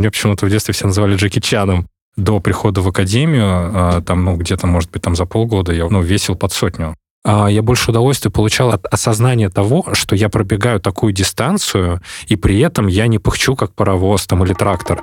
Меня почему-то в детстве все называли Джеки Чаном. До прихода в академию, а, там, ну, где-то, может быть, там за полгода я, ну, весил под сотню. А я больше удовольствия получал от осознания того, что я пробегаю такую дистанцию, и при этом я не пыхчу, как паровоз там или трактор.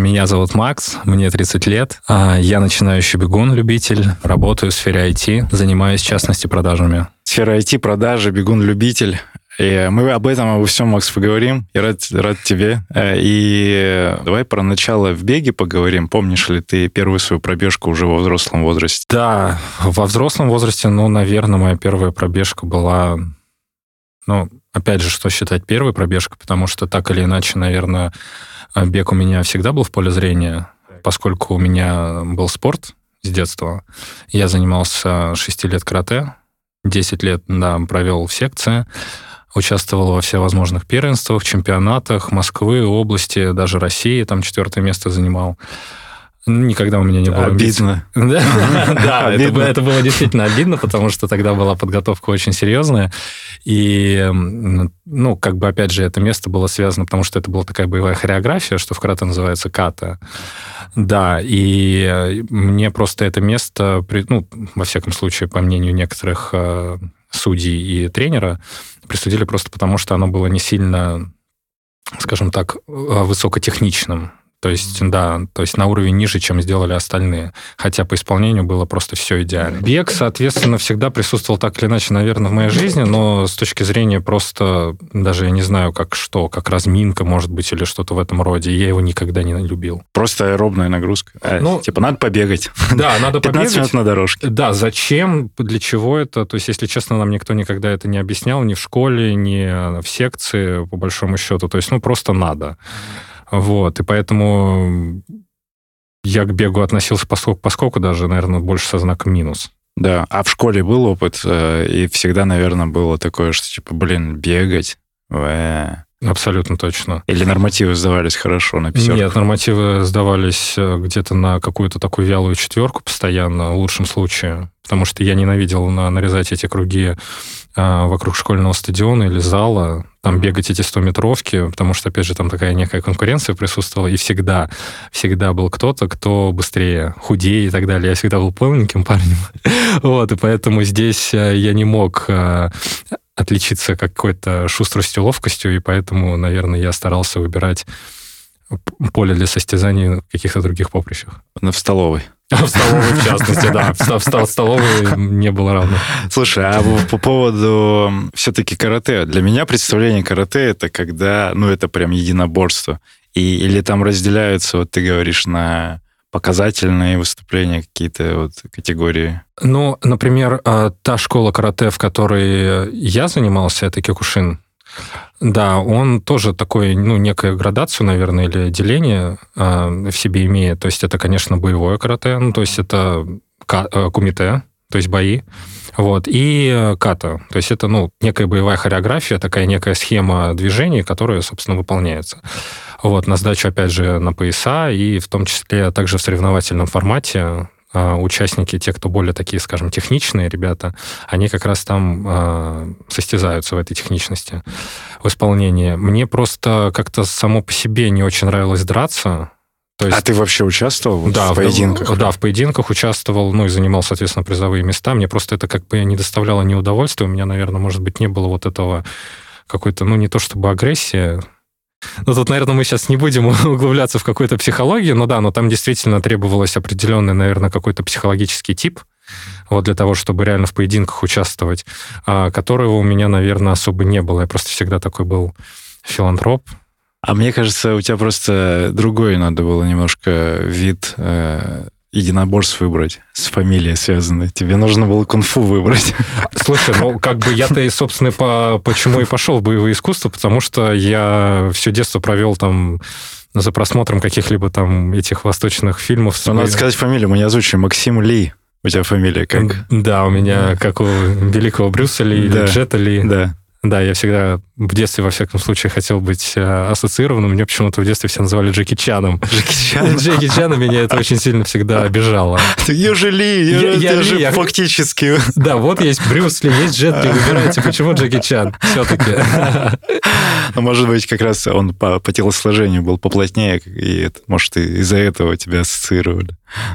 Меня зовут Макс, мне 30 лет. а Я начинающий бегун-любитель, работаю в сфере IT, занимаюсь, в частности, продажами. Сфера IT, продажи, бегун-любитель. И мы об этом, обо всем, Макс, поговорим. Я рад, рад тебе. Э, и давай про начало в беге поговорим. Помнишь ли ты первую свою пробежку уже во взрослом возрасте? Да, во взрослом возрасте, ну, наверное, моя первая пробежка была... Ну, опять же, что считать первой пробежкой, потому что так или иначе, наверное, бег у меня всегда был в поле зрения, поскольку у меня был спорт с детства. Я занимался 6 лет карате, 10 лет да, провел в секции, участвовал во всевозможных первенствах, чемпионатах Москвы, области, даже России, там четвертое место занимал. Никогда у меня не было Обидно. Да, это было действительно обидно, потому что тогда была подготовка очень серьезная. И, ну, как бы, опять же, это место было связано, потому что это была такая боевая хореография, что в карате называется ката. Да, и мне просто это место, ну, во всяком случае, по мнению некоторых э, судей и тренера, присудили просто потому, что оно было не сильно скажем так, э, высокотехничным. То есть, да, то есть на уровень ниже, чем сделали остальные. Хотя по исполнению было просто все идеально. Бег, соответственно, всегда присутствовал так или иначе, наверное, в моей жизни, но с точки зрения просто, даже я не знаю, как что, как разминка, может быть, или что-то в этом роде, я его никогда не любил. Просто аэробная нагрузка. А, ну, типа, надо побегать. Да, надо 15 побегать. минут на дорожке. Да, зачем, для чего это? То есть, если честно, нам никто никогда это не объяснял, ни в школе, ни в секции, по большому счету. То есть, ну, просто надо. Вот, и поэтому я к бегу относился поскольку, поскольку даже, наверное, больше со знаком минус. Да, а в школе был опыт, э, и всегда, наверное, было такое, что типа, блин, бегать, вэ. Абсолютно точно. Или нормативы сдавались хорошо на пятерку? Нет, нормативы сдавались э, где-то на какую-то такую вялую четверку постоянно, в лучшем случае, потому что я ненавидел нарезать эти круги а, вокруг школьного стадиона или зала, там бегать эти 100-метровки, потому что, опять же, там такая некая конкуренция присутствовала, и всегда, всегда был кто-то, кто быстрее, худее и так далее. Я всегда был полненьким парнем. вот, и поэтому здесь э, я не мог э, отличиться какой-то шустростью, ловкостью, и поэтому, наверное, я старался выбирать поле для состязаний на каких-то других поприщах. В столовой. В столовой, в частности, да. В столовой не было равно. Слушай, а по поводу все-таки карате. Для меня представление карате — это когда, ну, это прям единоборство. И, или там разделяются, вот ты говоришь, на показательные выступления, какие-то вот категории? Ну, например, а, та школа карате, в которой я занимался, это Кикушин. Да, он тоже такой, ну, некую градацию, наверное, или деление э, в себе имеет. То есть это, конечно, боевое карате, ну, то есть это э, кумите, то есть бои, вот, и ката, то есть это, ну, некая боевая хореография, такая некая схема движений, которая, собственно, выполняется. Вот, на сдачу, опять же, на пояса, и в том числе также в соревновательном формате, участники, те, кто более такие, скажем, техничные ребята, они как раз там э, состязаются в этой техничности в исполнении. Мне просто как-то само по себе не очень нравилось драться. То есть, а ты вообще участвовал да, в поединках? В, да, в поединках участвовал, ну и занимал, соответственно, призовые места. Мне просто это как бы не доставляло неудовольствия. У меня, наверное, может быть, не было вот этого какой-то, ну не то чтобы агрессия, ну, тут, наверное, мы сейчас не будем углубляться в какую-то психологию, но да, но там действительно требовалось определенный, наверное, какой-то психологический тип, вот для того, чтобы реально в поединках участвовать, а, которого у меня, наверное, особо не было. Я просто всегда такой был филантроп. А мне кажется, у тебя просто другой надо было немножко вид э, единоборств выбрать с фамилией связанной. Тебе нужно было кунг-фу выбрать. Слушай, ну как бы я-то, и, собственно, по, почему и пошел в боевое искусство, потому что я все детство провел там за просмотром каких-либо там этих восточных фильмов. Ну, надо сказать фамилию, мы не озвучим. Максим Ли. У тебя фамилия как? Да, у меня как у великого Брюса Ли или Джета Ли. Да. Да, я всегда в детстве, во всяком случае, хотел быть э, ассоциированным. Меня почему-то в детстве все называли Джеки Чаном. Джеки Чан? Джеки Чана меня это очень сильно всегда обижало. Южели, я, же фактически... Да, вот есть Брюс Ли, есть Джет Ли, выбирайте, почему Джеки Чан все-таки. Ну, может быть, как раз он по, по телосложению был поплотнее, и может, из-за этого тебя ассоциировали.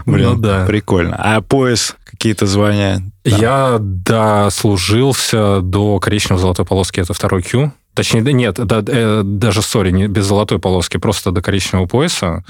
Блин, ну, да. прикольно. А пояс, какие-то звания? Да. Я дослужился до коричневой золотой полоски, это второй Q. Точнее, да нет, да, э, даже, сори, не без золотой полоски, просто до коричневого пояса.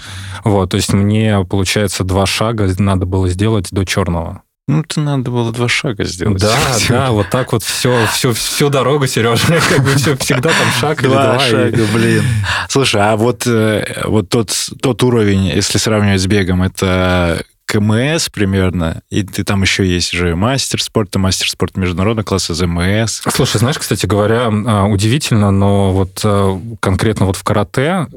Вот, то есть мне, получается, два шага надо было сделать до черного. Ну, это надо было два шага сделать. Да, да, вот так вот все, все, всю дорогу, Сережа, как бы все, всегда там шаг или два. шага, и... блин. Слушай, а вот, э, вот тот, тот уровень, если сравнивать с бегом, это КМС примерно, и ты там еще есть же мастер спорта, мастер спорта международного класса, ЗМС. Слушай, знаешь, кстати говоря, а, удивительно, но вот а, конкретно вот в карате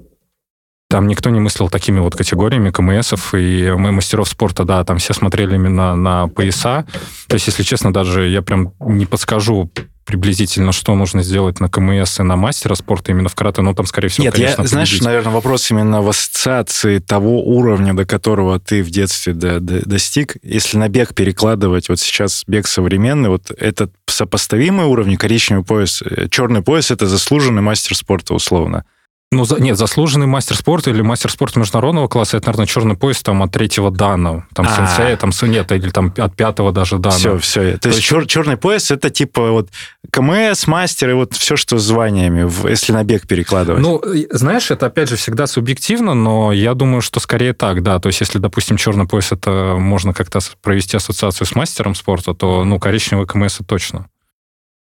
там никто не мыслил такими вот категориями КМСов, и мы мастеров спорта, да, там все смотрели именно на пояса. То есть, если честно, даже я прям не подскажу приблизительно, что нужно сделать на КМС и на мастера спорта именно в карате, но там, скорее всего, Нет, конечно, я, знаешь, наверное, вопрос именно в ассоциации того уровня, до которого ты в детстве до, до, достиг. Если на бег перекладывать, вот сейчас бег современный, вот этот сопоставимый уровень, коричневый пояс, э, черный пояс — это заслуженный мастер спорта, условно. Ну, за, нет, заслуженный мастер спорта или мастер спорта международного класса, это, наверное, черный пояс там от третьего дана. Там а сенсея, там нет, или там от пятого даже дана. Все, все. То, То есть чер, черный пояс это типа вот КМС, мастер и вот все, что с званиями, если на бег перекладывать. Ну, знаешь, это опять же всегда субъективно, но я думаю, что скорее так, да. То есть если, допустим, черный пояс, это можно как-то провести ассоциацию с мастером спорта, то, ну, коричневый КМС это точно.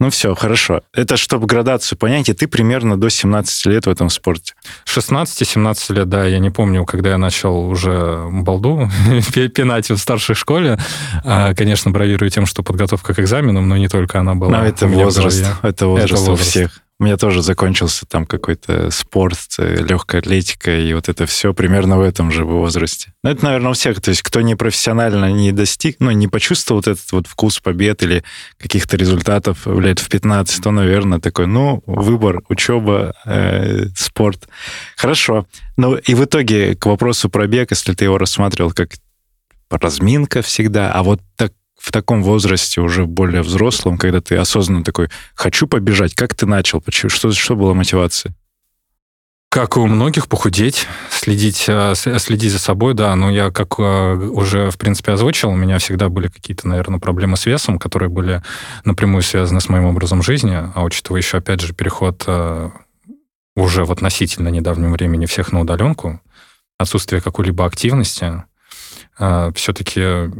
Ну все, хорошо. Это чтобы градацию понять, и ты примерно до 17 лет в этом спорте. 16-17 лет, да, я не помню, когда я начал уже балду пинать в старшей школе. А, конечно, бравирую тем, что подготовка к экзаменам, но не только она была. Но это возраст, это возраст, это возраст у всех. У меня тоже закончился там какой-то спорт, э, легкая атлетика, и вот это все примерно в этом же возрасте. Но это, наверное, у всех. То есть кто не профессионально не достиг, ну, не почувствовал вот этот вот вкус побед или каких-то результатов лет в 15, то, наверное, такой, ну, выбор, учеба, э, спорт. Хорошо. Ну, и в итоге к вопросу про бег, если ты его рассматривал как разминка всегда, а вот так в таком возрасте, уже более взрослом, когда ты осознанно такой, хочу побежать, как ты начал? Почему? Что, что была мотивация? Как у многих, похудеть, следить, э, следить за собой, да. Но я, как э, уже, в принципе, озвучил, у меня всегда были какие-то, наверное, проблемы с весом, которые были напрямую связаны с моим образом жизни. А учитывая еще, опять же, переход э, уже в относительно недавнем времени всех на удаленку, отсутствие какой-либо активности, все-таки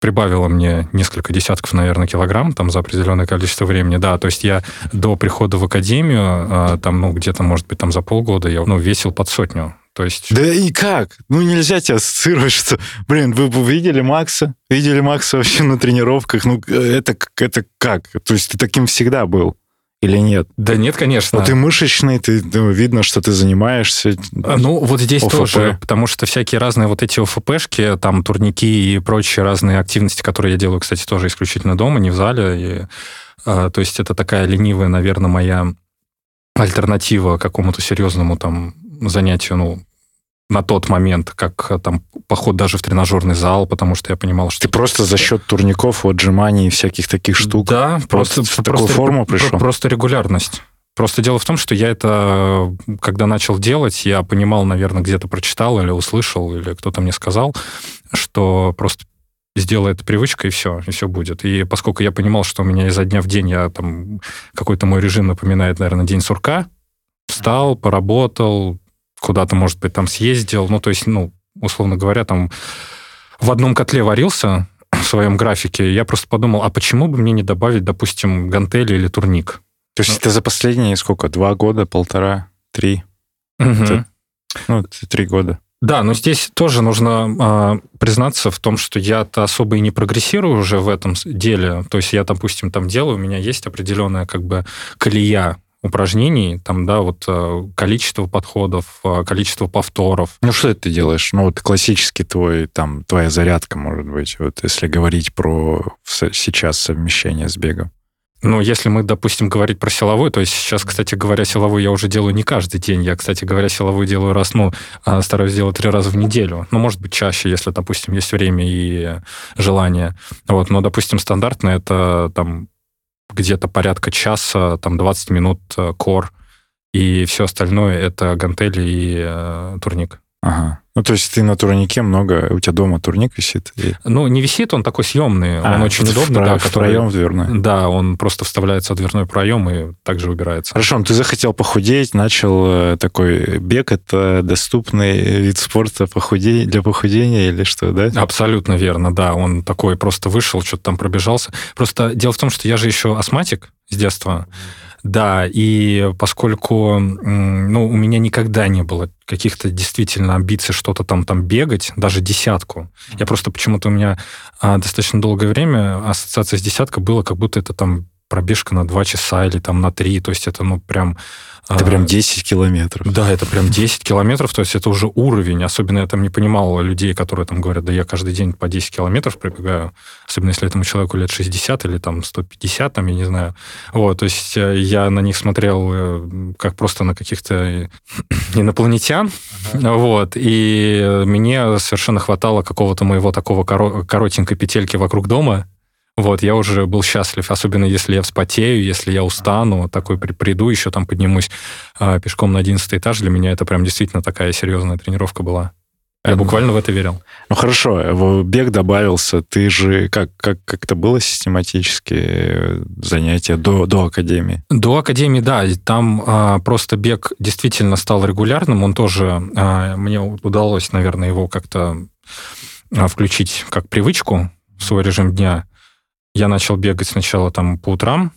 прибавило мне несколько десятков, наверное, килограмм там за определенное количество времени. Да, то есть я до прихода в академию, а, там, ну, где-то, может быть, там за полгода я, ну, весил под сотню. То есть... Да и как? Ну, нельзя тебя ассоциировать, что... Блин, вы, видели Макса? Видели Макса вообще на тренировках? Ну, это, это как? То есть ты таким всегда был? Или нет? Да нет, конечно. Ну, ты мышечный, ты, ну, видно, что ты занимаешься. А, ну, вот здесь ОФП. тоже, потому что всякие разные вот эти ОФПшки, там, турники и прочие разные активности, которые я делаю, кстати, тоже исключительно дома, не в зале. И, а, то есть это такая ленивая, наверное, моя альтернатива какому-то серьезному там занятию, ну, на тот момент, как э, там поход даже в тренажерный зал, потому что я понимал, что... Ты просто за счет турников, отжиманий и всяких таких штук да, просто, в такую просто, форму пришел? Просто регулярность. Просто дело в том, что я это, когда начал делать, я понимал, наверное, где-то прочитал или услышал, или кто-то мне сказал, что просто сделай это привычкой, и все, и все будет. И поскольку я понимал, что у меня изо дня в день я там какой-то мой режим напоминает, наверное, день сурка, встал, поработал, куда-то, может быть, там съездил. Ну, то есть, ну, условно говоря, там в одном котле варился в своем графике. Я просто подумал, а почему бы мне не добавить, допустим, гантели или турник? То есть ну, это за последние сколько? Два года, полтора, три? Угу. Это, ну, три года. Да, но здесь тоже нужно э, признаться в том, что я-то особо и не прогрессирую уже в этом деле. То есть я, допустим, там делаю, у меня есть определенная как бы колея упражнений, там, да, вот э, количество подходов, э, количество повторов. Ну, что ты делаешь? Ну, вот классический твой, там, твоя зарядка, может быть, вот если говорить про сейчас совмещение с бегом. Ну, если мы, допустим, говорить про силовой, то есть сейчас, кстати говоря, силовой я уже делаю не каждый день. Я, кстати говоря, силовой делаю раз, ну, а, стараюсь делать три раза в неделю. Ну, может быть, чаще, если, допустим, есть время и желание. Вот, но, допустим, стандартно это там где-то порядка часа, там 20 минут э, кор, и все остальное это гантели и э, турник. Ага. Ну, то есть ты на турнике много, у тебя дома турник висит? И... Ну, не висит, он такой съемный, а, он очень удобный. В, да, в который, проем в дверной? Да, он просто вставляется в дверной проем и также убирается. Хорошо, ну, ты захотел похудеть, начал э, такой бег, это доступный вид спорта похудей, для похудения или что, да? Абсолютно верно, да. Он такой просто вышел, что-то там пробежался. Просто дело в том, что я же еще астматик с детства. Mm да, и поскольку ну, у меня никогда не было каких-то действительно амбиций что-то там, там бегать, даже десятку. Я просто почему-то у меня а, достаточно долгое время ассоциация с десяткой была, как будто это там пробежка на 2 часа или там на 3, то есть это ну прям это прям 10 километров. Да, это прям 10 километров, то есть это уже уровень. Особенно я там не понимал людей, которые там говорят, да я каждый день по 10 километров пробегаю, особенно если этому человеку лет 60 или там 150, там, я не знаю. Вот, то есть э, я на них смотрел э, как просто на каких-то инопланетян, ага. вот, и мне совершенно хватало какого-то моего такого коротенькой петельки вокруг дома, вот, я уже был счастлив, особенно если я вспотею, если я устану, такой при, приду, еще там поднимусь э, пешком на 11 этаж. Для меня это прям действительно такая серьезная тренировка была. Я буквально в это верил. Ну хорошо, бег добавился. Ты же как как как это было систематически занятия до до академии? До академии, да. Там а, просто бег действительно стал регулярным. Он тоже а, мне удалось, наверное, его как-то а, включить как привычку в свой режим дня я начал бегать сначала там по утрам,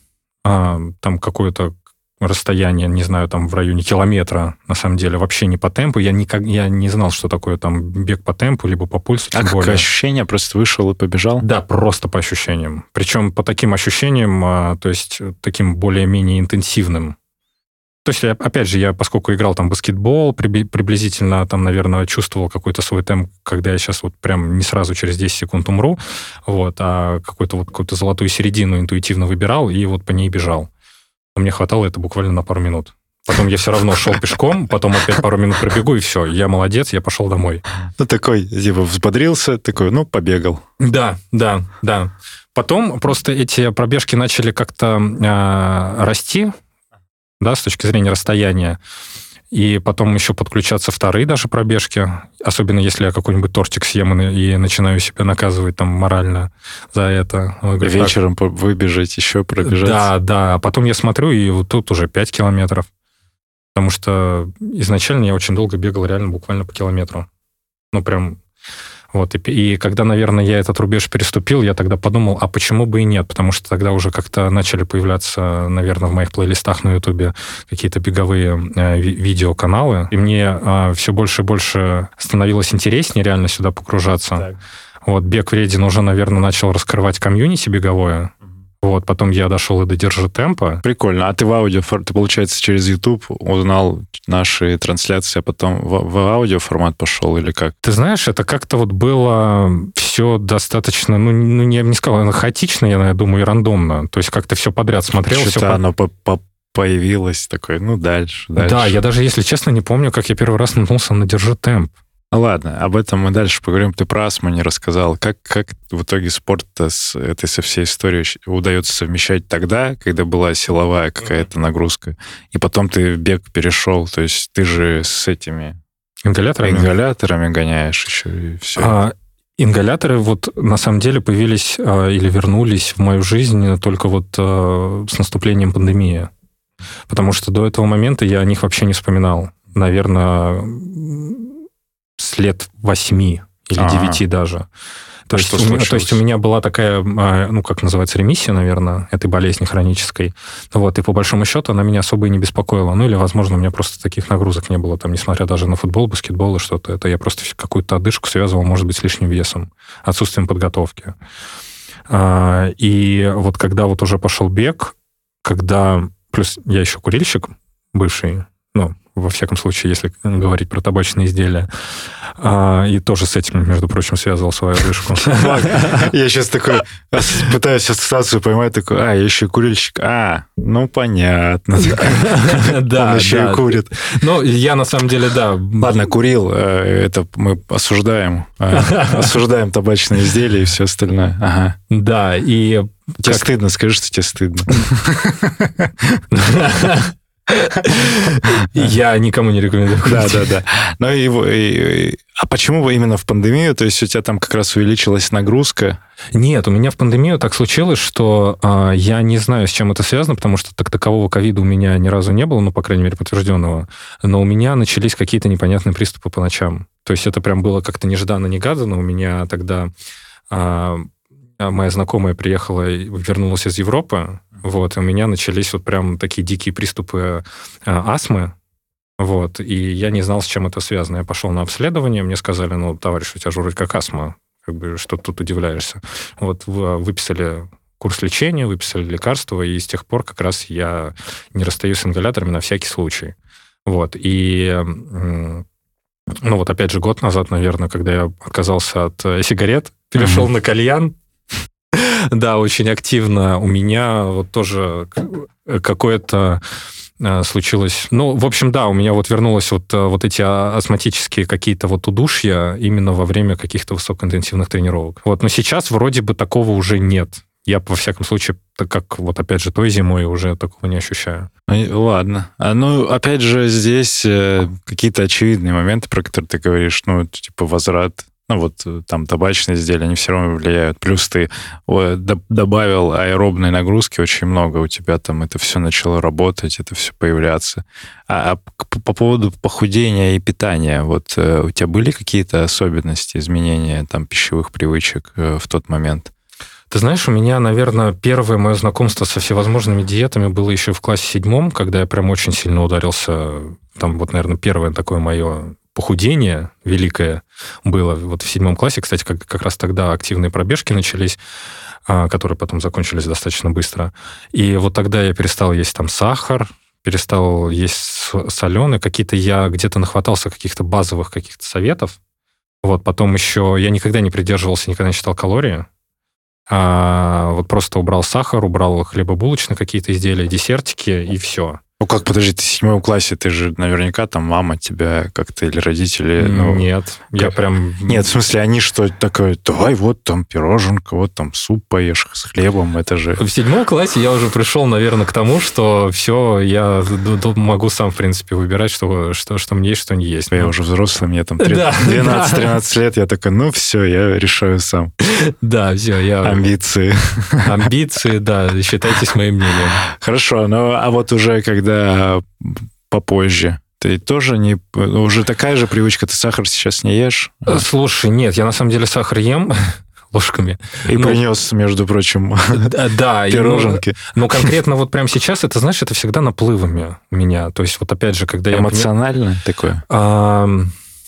а, там какое-то расстояние, не знаю, там в районе километра, на самом деле, вообще не по темпу. Я, никак, я не знал, что такое там бег по темпу, либо по пульсу. А как ощущение? Просто вышел и побежал? Да, просто по ощущениям. Причем по таким ощущениям, а, то есть таким более-менее интенсивным. То есть, опять же, я, поскольку играл там баскетбол, приблизительно там, наверное, чувствовал какой-то свой темп, когда я сейчас вот прям не сразу через 10 секунд умру, вот, а какую-то вот какую-то золотую середину интуитивно выбирал и вот по ней бежал. Мне хватало это буквально на пару минут. Потом я все равно шел пешком, потом опять пару минут пробегу, и все, я молодец, я пошел домой. Ну, такой, типа, взбодрился, такой, ну, побегал. Да, да, да. Потом просто эти пробежки начали как-то э, расти, да, с точки зрения расстояния. И потом еще подключаться вторые даже пробежки, особенно если я какой-нибудь тортик съем и начинаю себя наказывать там морально за это. Говорю, Вечером так, выбежать, еще пробежать. Да, да. А потом я смотрю, и вот тут уже 5 километров. Потому что изначально я очень долго бегал реально буквально по километру. Ну, прям вот, и, и когда, наверное, я этот рубеж переступил, я тогда подумал, а почему бы и нет? Потому что тогда уже как-то начали появляться, наверное, в моих плейлистах на Ютубе какие-то беговые э, ви- видеоканалы, и мне э, все больше и больше становилось интереснее реально сюда погружаться. Так. Вот, бег вреден уже, наверное, начал раскрывать комьюнити беговое. Вот, потом я дошел и до «Держи темпа». Прикольно. А ты в аудио, ты, получается, через YouTube узнал наши трансляции, а потом в, в аудио формат пошел или как? Ты знаешь, это как-то вот было все достаточно, ну, ну не, не сказал, хаотично, я думаю, и рандомно. То есть как-то все подряд смотрел. Что-то все оно по, по появилось такое, ну, дальше, дальше. Да, я даже, если честно, не помню, как я первый раз наткнулся на «Держи темп». Ладно, об этом мы дальше поговорим. Ты про астму не рассказал. Как, как в итоге спорт с этой со всей историей удается совмещать тогда, когда была силовая какая-то нагрузка, и потом ты в бег перешел, то есть ты же с этими ингаляторами, ингаляторами гоняешь еще и все. А, ингаляторы вот на самом деле появились а, или вернулись в мою жизнь только вот а, с наступлением пандемии. Потому что до этого момента я о них вообще не вспоминал. Наверное, с лет восьми или девяти даже. То, а есть, у меня, то есть у меня была такая, а, ну, как называется, ремиссия, наверное, этой болезни хронической. Вот, и по большому счету она меня особо и не беспокоила. Ну, или, возможно, у меня просто таких нагрузок не было, там, несмотря даже на футбол, баскетбол и что-то. Это я просто какую-то одышку связывал, может быть, с лишним весом, отсутствием подготовки. А, и вот когда вот уже пошел бег, когда плюс я еще курильщик бывший, ну, во всяком случае, если говорить про табачные изделия. А, и тоже с этим, между прочим, связывал свою одышку. Я сейчас такой пытаюсь ассоциацию поймать, такой, а, я еще курильщик. А, ну, понятно. Да, Он еще и курит. Ну, я на самом деле, да. Ладно, курил, э, это мы осуждаем. Э, осуждаем табачные изделия и все остальное. Ага. Да, и... Тебе стыдно, скажи, что тебе стыдно. Я никому не рекомендую. Да, да, да. Но и, а почему вы именно в пандемию? То есть у тебя там как раз увеличилась нагрузка? Нет, у меня в пандемию так случилось, что э, я не знаю, с чем это связано, потому что так такового ковида у меня ни разу не было, ну, по крайней мере, подтвержденного. Но у меня начались какие-то непонятные приступы по ночам. То есть это прям было как-то нежданно-негаданно. У меня тогда э, моя знакомая приехала, вернулась из Европы, вот, и у меня начались вот прям такие дикие приступы э, астмы, вот, и я не знал, с чем это связано. Я пошел на обследование, мне сказали, ну, товарищ, у тебя же вроде как астма, как бы, что тут удивляешься. Вот, выписали курс лечения, выписали лекарства, и с тех пор как раз я не расстаюсь с ингаляторами на всякий случай. Вот, и ну вот опять же год назад, наверное, когда я отказался от э, сигарет, перешел mm-hmm. на кальян, да, очень активно. У меня вот тоже какое-то э, случилось. Ну, в общем, да, у меня вот вернулось вот, э, вот эти астматические какие-то вот удушья именно во время каких-то высокоинтенсивных тренировок. Вот, но сейчас вроде бы такого уже нет. Я, во всяком случае, так как вот опять же той зимой уже такого не ощущаю. Ну, ладно. А, ну, опять же, здесь э, какие-то очевидные моменты, про которые ты говоришь, ну, типа возврат ну вот э, там табачные изделия, они все равно влияют. Плюс ты добавил аэробной нагрузки очень много, у тебя там это все начало работать, это все появляться. А, а по поводу похудения и питания, вот э, у тебя были какие-то особенности, изменения там пищевых привычек э, в тот момент? Ты знаешь, у меня, наверное, первое мое знакомство со всевозможными диетами было еще в классе седьмом, когда я прям очень сильно ударился. Там вот, наверное, первое такое мое похудение великое было. Вот в седьмом классе, кстати, как, как раз тогда активные пробежки начались, а, которые потом закончились достаточно быстро. И вот тогда я перестал есть там сахар, перестал есть соленые, какие-то я где-то нахватался каких-то базовых каких-то советов. Вот, потом еще я никогда не придерживался, никогда не считал калории. А, вот просто убрал сахар, убрал хлебобулочные какие-то изделия, десертики, и все. Ну как, подожди, ты в седьмом классе, ты же наверняка там мама тебя как-то или родители... Ну, Нет, как... я прям... Нет, в смысле, они что такое, давай вот там пироженка, вот там суп поешь с хлебом, это же... В седьмом классе я уже пришел, наверное, к тому, что все, я могу сам, в принципе, выбирать, что, что, что мне есть, что не есть. Я ну... уже взрослый, мне там 12-13 лет, я такой, ну все, я решаю сам. Да, все, я... Амбиции. Амбиции, да, считайтесь моим мнением. Хорошо, ну а вот уже когда когда попозже? Ты тоже не... Уже такая же привычка, ты сахар сейчас не ешь? Слушай, нет, я на самом деле сахар ем ложками. И ну, принес, между прочим, да, пироженки. Но, но конкретно вот прямо сейчас, это, знаешь, это всегда наплывами у меня. То есть вот опять же, когда Эмоционально я... Эмоционально такое? А...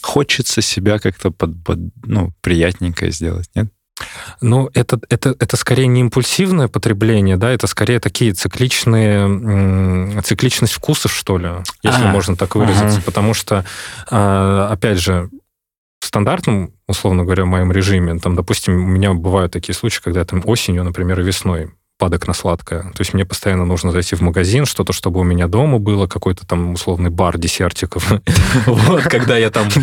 Хочется себя как-то под, под, ну, приятненькое сделать, нет? Ну, это, это, это скорее не импульсивное потребление, да, это скорее такие цикличные, цикличность вкусов, что ли, если а, можно так выразиться. Потому что, а, опять же, в стандартном, условно говоря, в моем режиме, там, допустим, у меня бывают такие случаи, когда я там осенью, например, и весной падок на сладкое. То есть мне постоянно нужно зайти в магазин, что-то, чтобы у меня дома было, какой-то там условный бар десертиков. Вот, когда я там...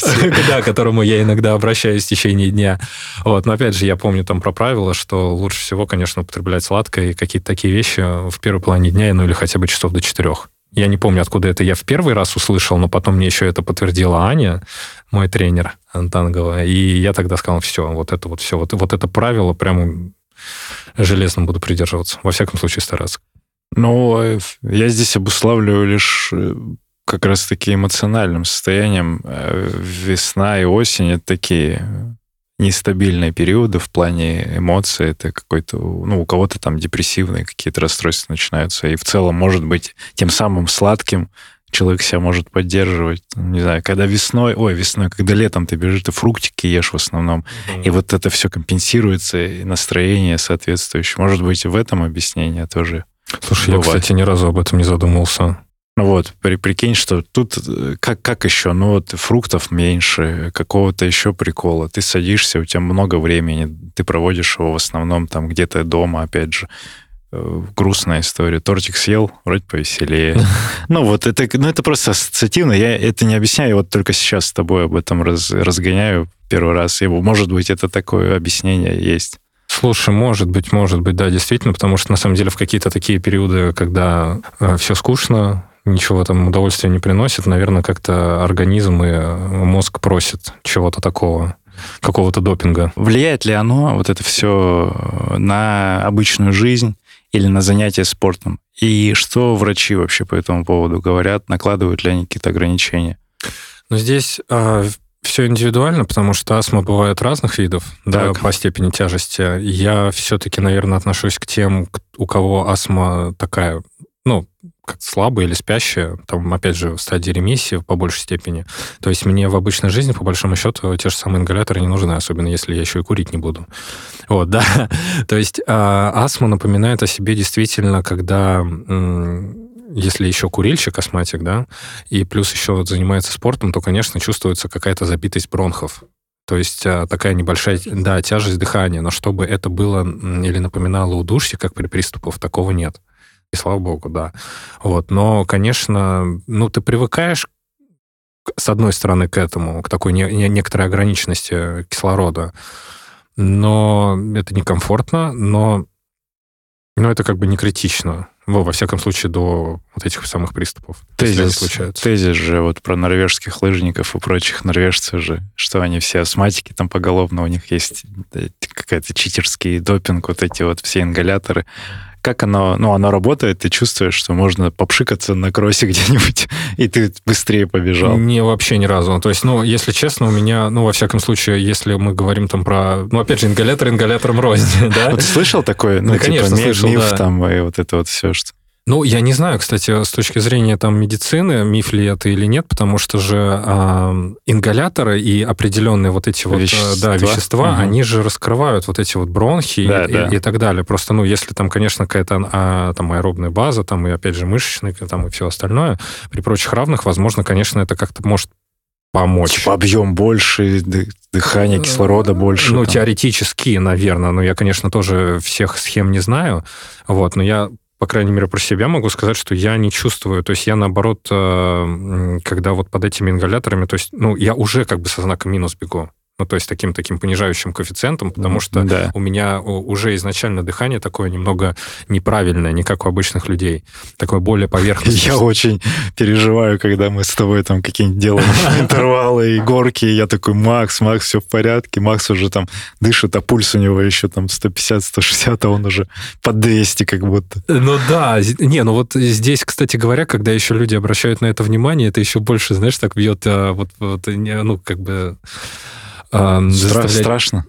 Да, к которому я иногда обращаюсь в течение дня. Вот, но опять же, я помню там про правила, что лучше всего, конечно, употреблять сладкое и какие-то такие вещи в первой половине дня, ну или хотя бы часов до четырех. Я не помню, откуда это я в первый раз услышал, но потом мне еще это подтвердила Аня, мой тренер Антангова. И я тогда сказал, все, вот это вот все, вот, вот это правило прямо железно буду придерживаться. Во всяком случае, стараться. Ну, э, я здесь обуславливаю лишь э, как раз-таки эмоциональным состоянием. Э, весна и осень — это такие нестабильные периоды в плане эмоций. Это какой-то, ну, у кого-то там депрессивные какие-то расстройства начинаются. И в целом, может быть, тем самым сладким человек себя может поддерживать. Не знаю, когда весной, ой, весной, когда летом ты бежишь, ты фруктики ешь в основном, mm-hmm. и вот это все компенсируется, и настроение соответствующее. Может быть, в этом объяснение тоже Слушай, бывает. я, кстати, ни разу об этом не задумывался. Ну вот, при, прикинь, что тут э, как, как еще? Ну вот фруктов меньше, какого-то еще прикола. Ты садишься, у тебя много времени, ты проводишь его в основном там где-то дома, опять же. Грустная история. Тортик съел, вроде повеселее. Ну вот это, ну это просто ассоциативно. Я это не объясняю, вот только сейчас с тобой об этом раз, разгоняю первый раз. И, может быть, это такое объяснение есть. Слушай, может быть, может быть, да, действительно, потому что на самом деле в какие-то такие периоды, когда э, все скучно, ничего там удовольствия не приносит, наверное, как-то организм и мозг просит чего-то такого какого-то допинга. Влияет ли оно, вот это все, на обычную жизнь или на занятия спортом? И что врачи вообще по этому поводу говорят? Накладывают ли они какие-то ограничения? Ну, здесь а, все индивидуально, потому что астма бывает разных видов да, по степени тяжести. Я все-таки, наверное, отношусь к тем, у кого астма такая, ну, как слабая или спящая, там, опять же, в стадии ремиссии по большей степени. То есть мне в обычной жизни, по большому счету, те же самые ингаляторы не нужны, особенно если я еще и курить не буду. Вот, да. То есть а, астма напоминает о себе действительно, когда если еще курильщик, астматик, да, и плюс еще занимается спортом, то, конечно, чувствуется какая-то забитость бронхов. То есть а, такая небольшая, да, тяжесть дыхания, но чтобы это было или напоминало удушье, как при приступах, такого нет. И слава богу, да. Вот. Но, конечно, ну, ты привыкаешь с одной стороны к этому, к такой не, не, некоторой ограниченности кислорода, но это некомфортно, но, но это как бы не критично. Ну, во всяком случае, до вот этих самых приступов. Тезис, случаются. тезис же вот про норвежских лыжников и прочих норвежцев же, что они все астматики там поголовно, у них есть какая-то читерский допинг, вот эти вот все ингаляторы как оно, ну, оно работает, ты чувствуешь, что можно попшикаться на кроссе где-нибудь, и ты быстрее побежал? Не, вообще ни разу. То есть, ну, если честно, у меня, ну, во всяком случае, если мы говорим там про, ну, опять же, ингалятор ингалятором рознь, да? Вот слышал такое? Ну, да, типа, конечно, слышал, миф там и вот это вот все, что... Ну, я не знаю, кстати, с точки зрения там медицины, миф ли это или нет, потому что же э, ингаляторы и определенные вот эти вещества. вот да, вещества, угу. они же раскрывают вот эти вот бронхи да, и, да. И, и так далее. Просто, ну, если там, конечно, какая-то а, там аэробная база, там и опять же мышечная, там и все остальное, при прочих равных, возможно, конечно, это как-то может помочь. Типа объем больше, дыхание кислорода больше. Ну, там. теоретически, наверное. Но я, конечно, тоже всех схем не знаю. Вот, но я по крайней мере, про себя могу сказать, что я не чувствую. То есть я, наоборот, э, когда вот под этими ингаляторами, то есть, ну, я уже как бы со знаком минус бегу ну, то есть таким таким понижающим коэффициентом, потому что да. у меня уже изначально дыхание такое немного неправильное, не как у обычных людей, такое более поверхностное. Я очень переживаю, когда мы с тобой там какие-нибудь делаем интервалы и горки, я такой, Макс, Макс, все в порядке, Макс уже там дышит, а пульс у него еще там 150-160, а он уже под 200 как будто. Ну да, не, ну вот здесь, кстати говоря, когда еще люди обращают на это внимание, это еще больше, знаешь, так бьет, а, вот, вот ну, как бы э, заставлять... Страшно.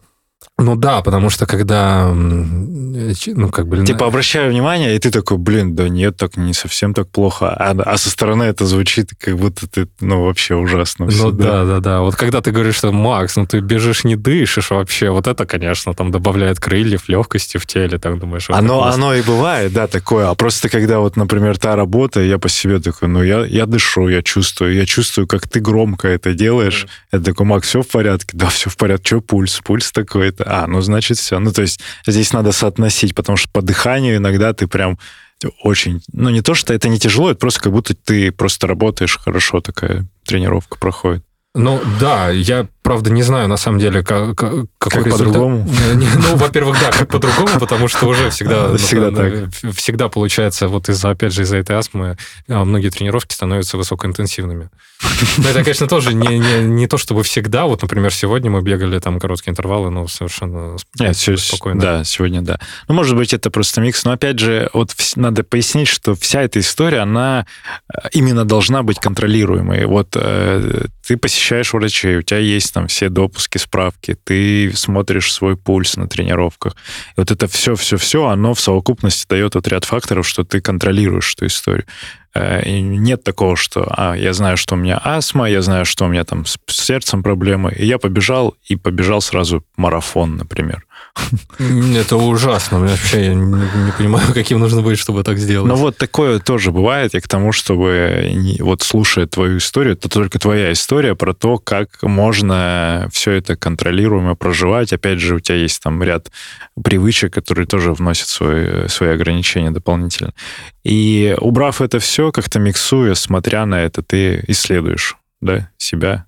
Ну да, потому что когда, ну как бы... Типа обращаю внимание, и ты такой, блин, да нет, так не совсем так плохо. А, а со стороны это звучит, как будто ты, ну вообще ужасно. Все, ну да, да, да. Вот когда ты говоришь, что, Макс, ну ты бежишь, не дышишь вообще, вот это, конечно, там добавляет крыльев, легкости в теле, так думаешь. Оно, оно и бывает, да, такое. А просто когда вот, например, та работа, я по себе такой, ну я, я дышу, я чувствую, я чувствую, как ты громко это делаешь. Mm. Я такой, Макс, все в порядке? Да, все в порядке. Что пульс? Пульс такой-то. А, ну, значит, все. Ну, то есть здесь надо соотносить, потому что по дыханию иногда ты прям очень... Ну, не то, что это не тяжело, это просто как будто ты просто работаешь хорошо, такая тренировка проходит. Ну, да, я Правда, не знаю, на самом деле, как, какой как по-другому? Ну, во-первых, да, как по-другому, потому что уже всегда, всегда, так. всегда получается, вот из-за, опять же, из-за этой астмы а, многие тренировки становятся высокоинтенсивными. Но это, конечно, тоже не, не, не то, чтобы всегда. Вот, например, сегодня мы бегали там короткие интервалы, но совершенно Нет, спокойно. Да, сегодня да. Ну, может быть, это просто микс. Но, опять же, вот надо пояснить, что вся эта история, она э, именно должна быть контролируемой. Вот э, ты посещаешь врачей, у тебя есть есть там все допуски, справки, ты смотришь свой пульс на тренировках. И вот это все-все-все, оно в совокупности дает вот ряд факторов, что ты контролируешь эту историю. Э, и нет такого, что а, я знаю, что у меня астма, я знаю, что у меня там с сердцем проблемы, и я побежал, и побежал сразу марафон, например. Это ужасно. Вообще я не, не понимаю, каким нужно быть, чтобы так сделать. Ну вот такое тоже бывает. И к тому, чтобы вот слушая твою историю, это только твоя история про то, как можно все это контролируемо проживать. Опять же, у тебя есть там ряд привычек, которые тоже вносят свои, свои ограничения дополнительно. И убрав это все, как-то миксуя, смотря на это, ты исследуешь да, себя,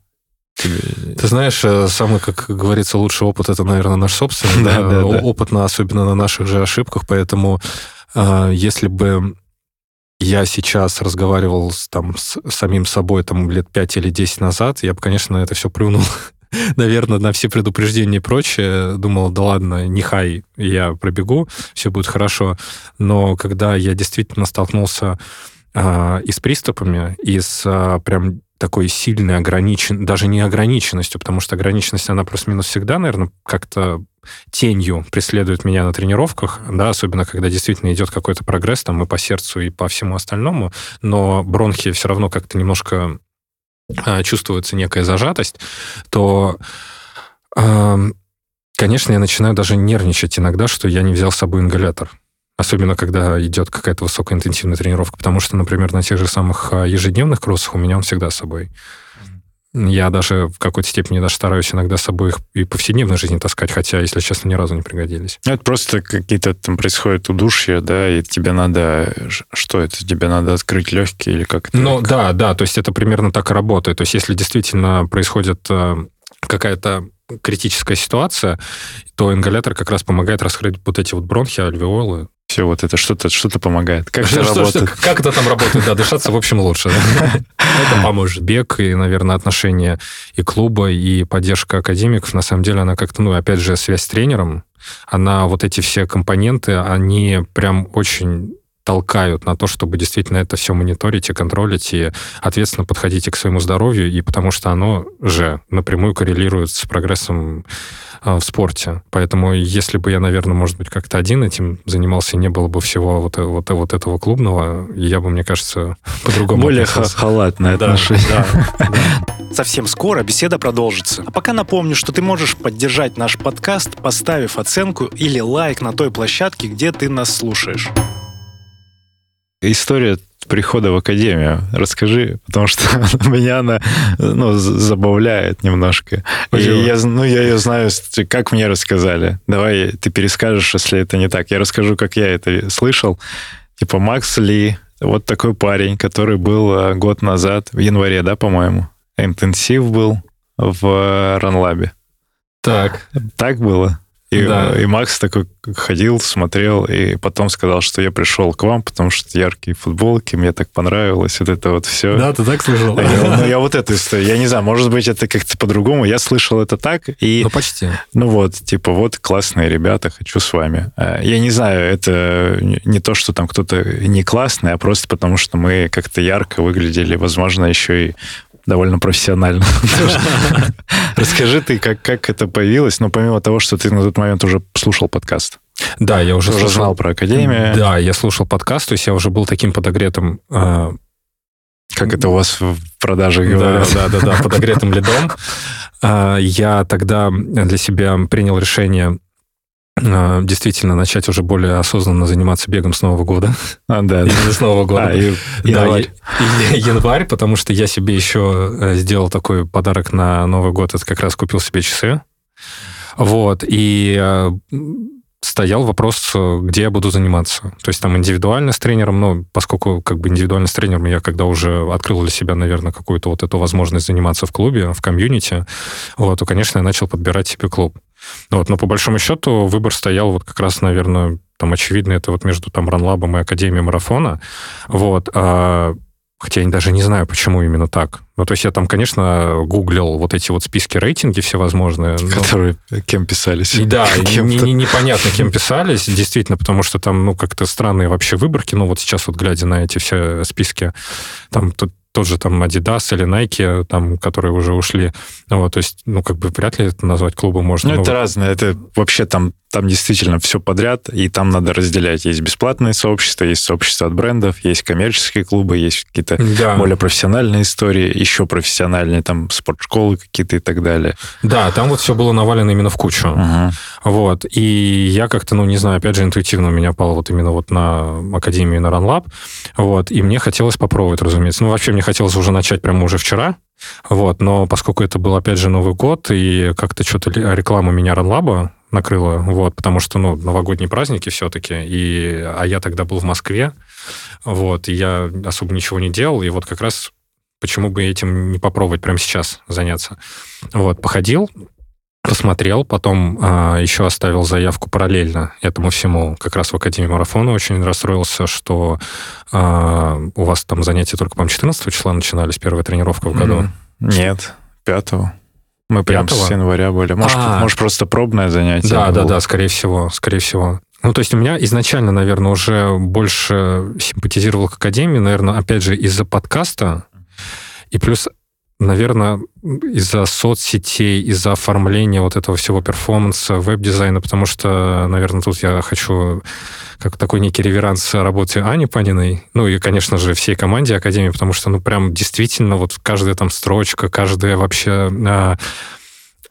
ты знаешь, э, самый, как говорится, лучший опыт это, наверное, наш собственный. да, да, да. Опыт, на, особенно на наших же ошибках. Поэтому э, если бы я сейчас разговаривал с, там, с самим собой там, лет 5 или 10 назад, я бы, конечно, это все плюнул. Наверное, на все предупреждения и прочее. Думал, да ладно, не хай, я пробегу, все будет хорошо. Но когда я действительно столкнулся э, и с приступами, и с э, прям такой сильной ограничен, даже не ограниченностью, потому что ограниченность, она плюс-минус всегда, наверное, как-то тенью преследует меня на тренировках, да, особенно когда действительно идет какой-то прогресс там и по сердцу, и по всему остальному, но бронхи все равно как-то немножко э, чувствуется некая зажатость, то, э, конечно, я начинаю даже нервничать иногда, что я не взял с собой ингалятор. Особенно, когда идет какая-то высокоинтенсивная тренировка. Потому что, например, на тех же самых а, ежедневных кроссах у меня он всегда с собой. Я даже в какой-то степени даже стараюсь иногда с собой их и повседневной жизни таскать, хотя, если честно, ни разу не пригодились. Ну, это просто какие-то там происходят удушья, да, и тебе надо... Что это? Тебе надо открыть легкие или как-то? Ну, да, да, то есть это примерно так и работает. То есть если действительно происходит э, какая-то критическая ситуация, то ингалятор как раз помогает раскрыть вот эти вот бронхи, альвеолы, все вот это что-то что помогает. Как это работает? Как это там работает? Да, дышаться, в общем, лучше. Это поможет. Бег и, наверное, отношения и клуба, и поддержка академиков, на самом деле, она как-то, ну, опять же, связь с тренером, она вот эти все компоненты, они прям очень толкают на то, чтобы действительно это все мониторить и контролить, и ответственно подходить к своему здоровью, и потому что оно же напрямую коррелирует с прогрессом а, в спорте. Поэтому если бы я, наверное, может быть, как-то один этим занимался, не было бы всего вот, вот, вот этого клубного, я бы, мне кажется, по-другому Более халатное да, отношение. Да, да. Совсем скоро беседа продолжится. А пока напомню, что ты можешь поддержать наш подкаст, поставив оценку или лайк на той площадке, где ты нас слушаешь история прихода в академию. Расскажи, потому что меня она ну, забавляет немножко. И я, ну, я ее знаю, как мне рассказали. Давай ты перескажешь, если это не так. Я расскажу, как я это слышал. Типа Макс Ли, вот такой парень, который был э, год назад, в январе, да, по-моему, интенсив был в Ранлабе. Так. Так было? И, да. и Макс такой ходил, смотрел, и потом сказал, что я пришел к вам, потому что яркие футболки, мне так понравилось, вот это вот все. Да, ты так слышал? Я, ну, я вот историю, я не знаю, может быть, это как-то по-другому, я слышал это так, и... Ну, почти. Ну вот, типа, вот классные ребята, хочу с вами. Э, я не знаю, это не то, что там кто-то не классный, а просто потому, что мы как-то ярко выглядели, возможно, еще и довольно профессионально. Расскажи ты, как, как это появилось, но ну, помимо того, что ты на тот момент уже слушал подкаст. Да, я уже, слушал, знал про Академию. Да, я слушал подкаст, то есть я уже был таким подогретым... Э, как это у вас в продаже говорят? Да, да, да, да подогретым лидом. Э, я тогда для себя принял решение действительно начать уже более осознанно заниматься бегом с Нового года. А, да. Именно с Нового года. А, и, январь. Да, и, январь, потому что я себе еще э, сделал такой подарок на Новый год. Это как раз купил себе часы. Вот. И э, стоял вопрос, где я буду заниматься. То есть там индивидуально с тренером, но поскольку как бы индивидуально с тренером я когда уже открыл для себя, наверное, какую-то вот эту возможность заниматься в клубе, в комьюнити, вот, то, конечно, я начал подбирать себе клуб. Вот, но по большому счету выбор стоял вот как раз, наверное, там очевидно, это вот между там Ранлабом и Академией марафона. Вот. А Хотя я даже не знаю, почему именно так. Ну, то есть я там, конечно, гуглил вот эти вот списки рейтинги всевозможные. Которые но... кем писались. И, да, не, не, непонятно, кем писались, действительно, потому что там, ну, как-то странные вообще выборки. Ну, вот сейчас вот глядя на эти все списки, там тут тот же там Adidas или Nike, там, которые уже ушли. Вот, то есть, ну, как бы вряд ли это назвать клубом можно. Ну, это разное. Это вообще там там действительно все подряд, и там надо разделять. Есть бесплатные сообщества, есть сообщества от брендов, есть коммерческие клубы, есть какие-то да. более профессиональные истории, еще профессиональные, там спортшколы какие-то и так далее. Да, там вот все было навалено именно в кучу. Угу. Вот. И я как-то, ну, не знаю, опять же, интуитивно у меня пал вот именно вот на Академию, на RunLab. Вот. И мне хотелось попробовать, разумеется. Ну, вообще, мне хотелось уже начать прямо уже вчера. Вот. Но поскольку это был, опять же, Новый год, и как-то что-то реклама меня RunLab накрыло, вот, потому что, ну, новогодние праздники все-таки, и, а я тогда был в Москве, вот, и я особо ничего не делал, и вот как раз почему бы этим не попробовать прямо сейчас заняться. Вот, походил, посмотрел, потом а, еще оставил заявку параллельно этому всему, как раз в Академии марафона. Очень расстроился, что а, у вас там занятия только, по-моему, 14 числа начинались, первая тренировка в году. Нет, 5 мы прям с января были. Может, а, может, просто пробное занятие? Да, было. да, да, скорее всего, скорее всего. Ну, то есть у меня изначально, наверное, уже больше симпатизировал к Академии, наверное, опять же, из-за подкаста, и плюс, наверное, из-за соцсетей, из-за оформления вот этого всего перформанса, веб-дизайна, потому что, наверное, тут я хочу как такой некий реверанс работе Ани Паниной, ну и, конечно же, всей команде Академии, потому что, ну, прям действительно вот каждая там строчка, каждая вообще а,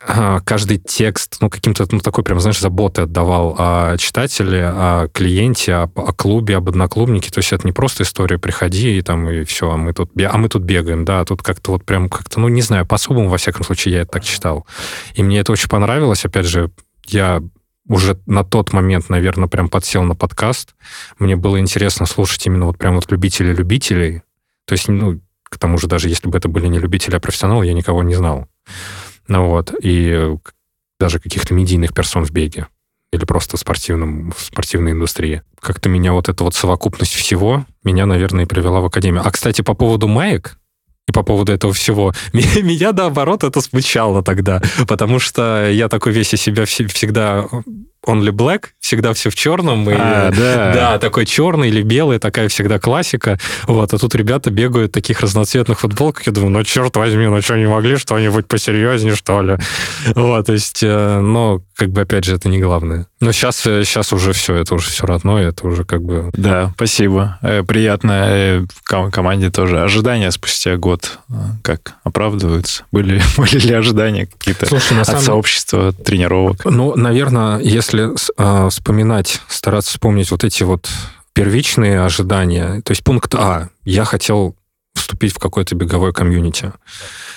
каждый текст, ну, каким-то, ну, такой прям, знаешь, заботы отдавал о читателе, о клиенте, о, о клубе, об одноклубнике. То есть это не просто история «приходи» и там, и все, а мы тут, а мы тут бегаем, да, а тут как-то вот прям как-то, ну, не знаю, по-особому, во всяком случае, я это так читал. И мне это очень понравилось. Опять же, я уже на тот момент, наверное, прям подсел на подкаст. Мне было интересно слушать именно вот прям вот любителей-любителей. То есть, ну, к тому же, даже если бы это были не любители, а профессионалы, я никого не знал. Ну вот, и даже каких-то медийных персон в беге или просто в, спортивном, в спортивной индустрии. Как-то меня вот эта вот совокупность всего меня, наверное, и привела в академию. А, кстати, по поводу маек, и по поводу этого всего. Меня, наоборот, это смущало тогда, потому что я такой весь из себя всегда only black, всегда все в черном. И, а, да. да, такой черный или белый, такая всегда классика. Вот, а тут ребята бегают в таких разноцветных футболках. Я думаю, ну, черт возьми, ну, что, не могли что-нибудь посерьезнее, что ли? Вот, то есть, э, но, как бы, опять же, это не главное. Но сейчас, сейчас уже все, это уже все родное, это уже как бы... Да, спасибо. Э, приятно э, команде тоже. Ожидания спустя год как оправдываются? Были, были ли ожидания какие-то Слушай, от самом... сообщества тренировок? Ну, наверное, если если э, вспоминать, стараться вспомнить вот эти вот первичные ожидания, то есть пункт А, я хотел вступить в какое-то беговое комьюнити.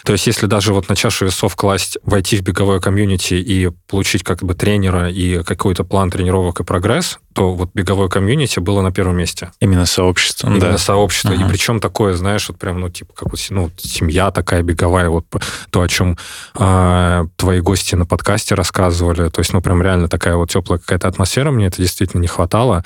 То есть если даже вот на чашу весов класть, войти в беговое комьюнити и получить как бы тренера и какой-то план тренировок и прогресс, то вот беговое комьюнити было на первом месте. Именно сообщество. Именно да. сообщество. Ага. И причем такое, знаешь, вот прям, ну, типа, как вот, ну, семья такая беговая, вот то, о чем э, твои гости на подкасте рассказывали. То есть, ну, прям реально такая вот теплая какая-то атмосфера, мне это действительно не хватало.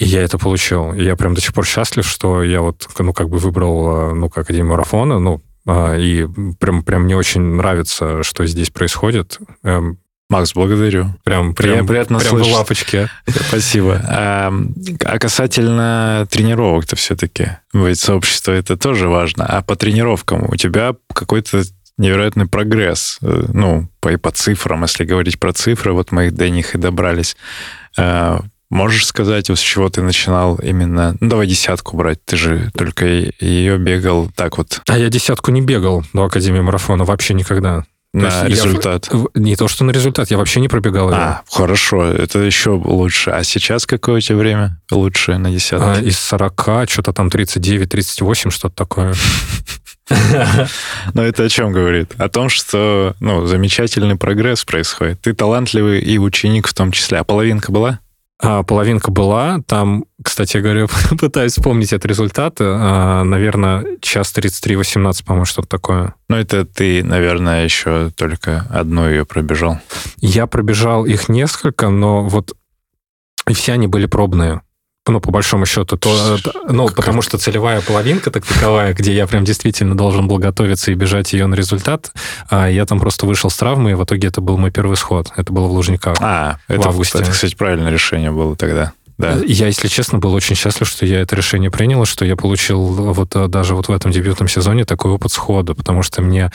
И я это получил. И я прям до сих пор счастлив, что я вот, ну, как бы выбрал, ну, как Академию марафона, ну, а, и прям, прям мне очень нравится, что здесь происходит. Эм, Макс, благодарю. Прям, прям приятно прям слышать. в лапочке. Спасибо. А, а касательно тренировок-то все-таки, ведь сообщество это тоже важно. А по тренировкам у тебя какой-то невероятный прогресс. Э, ну, по, и по цифрам, если говорить про цифры, вот мы до них и добрались. А, Можешь сказать, вот с чего ты начинал именно... Ну, давай десятку брать. Ты же только ее бегал так вот. А я десятку не бегал до Академии марафона вообще никогда. На результат. Я, не то, что на результат, я вообще не пробегал его. А, хорошо, это еще лучше. А сейчас какое у тебя время лучшее на десятке? А, из 40, что-то там 39-38, что-то такое. Но это о чем говорит? О том, что ну, замечательный прогресс происходит. Ты талантливый и ученик в том числе. А половинка была? А, половинка была. Там, кстати говоря, пытаюсь вспомнить этот результат. А, наверное, час 33-18, по-моему, что-то такое. Ну, это ты, наверное, еще только одну ее пробежал. Я пробежал их несколько, но вот и все они были пробные ну, по большому счету, то, ну, как? потому что целевая половинка так таковая, где я прям действительно должен был готовиться и бежать ее на результат, а я там просто вышел с травмы, и в итоге это был мой первый сход. Это было в Лужниках. А, это, августе. это, кстати, правильное решение было тогда. Да. Я, если честно, был очень счастлив, что я это решение принял, что я получил вот а, даже вот в этом дебютном сезоне такой опыт схода, потому что мне,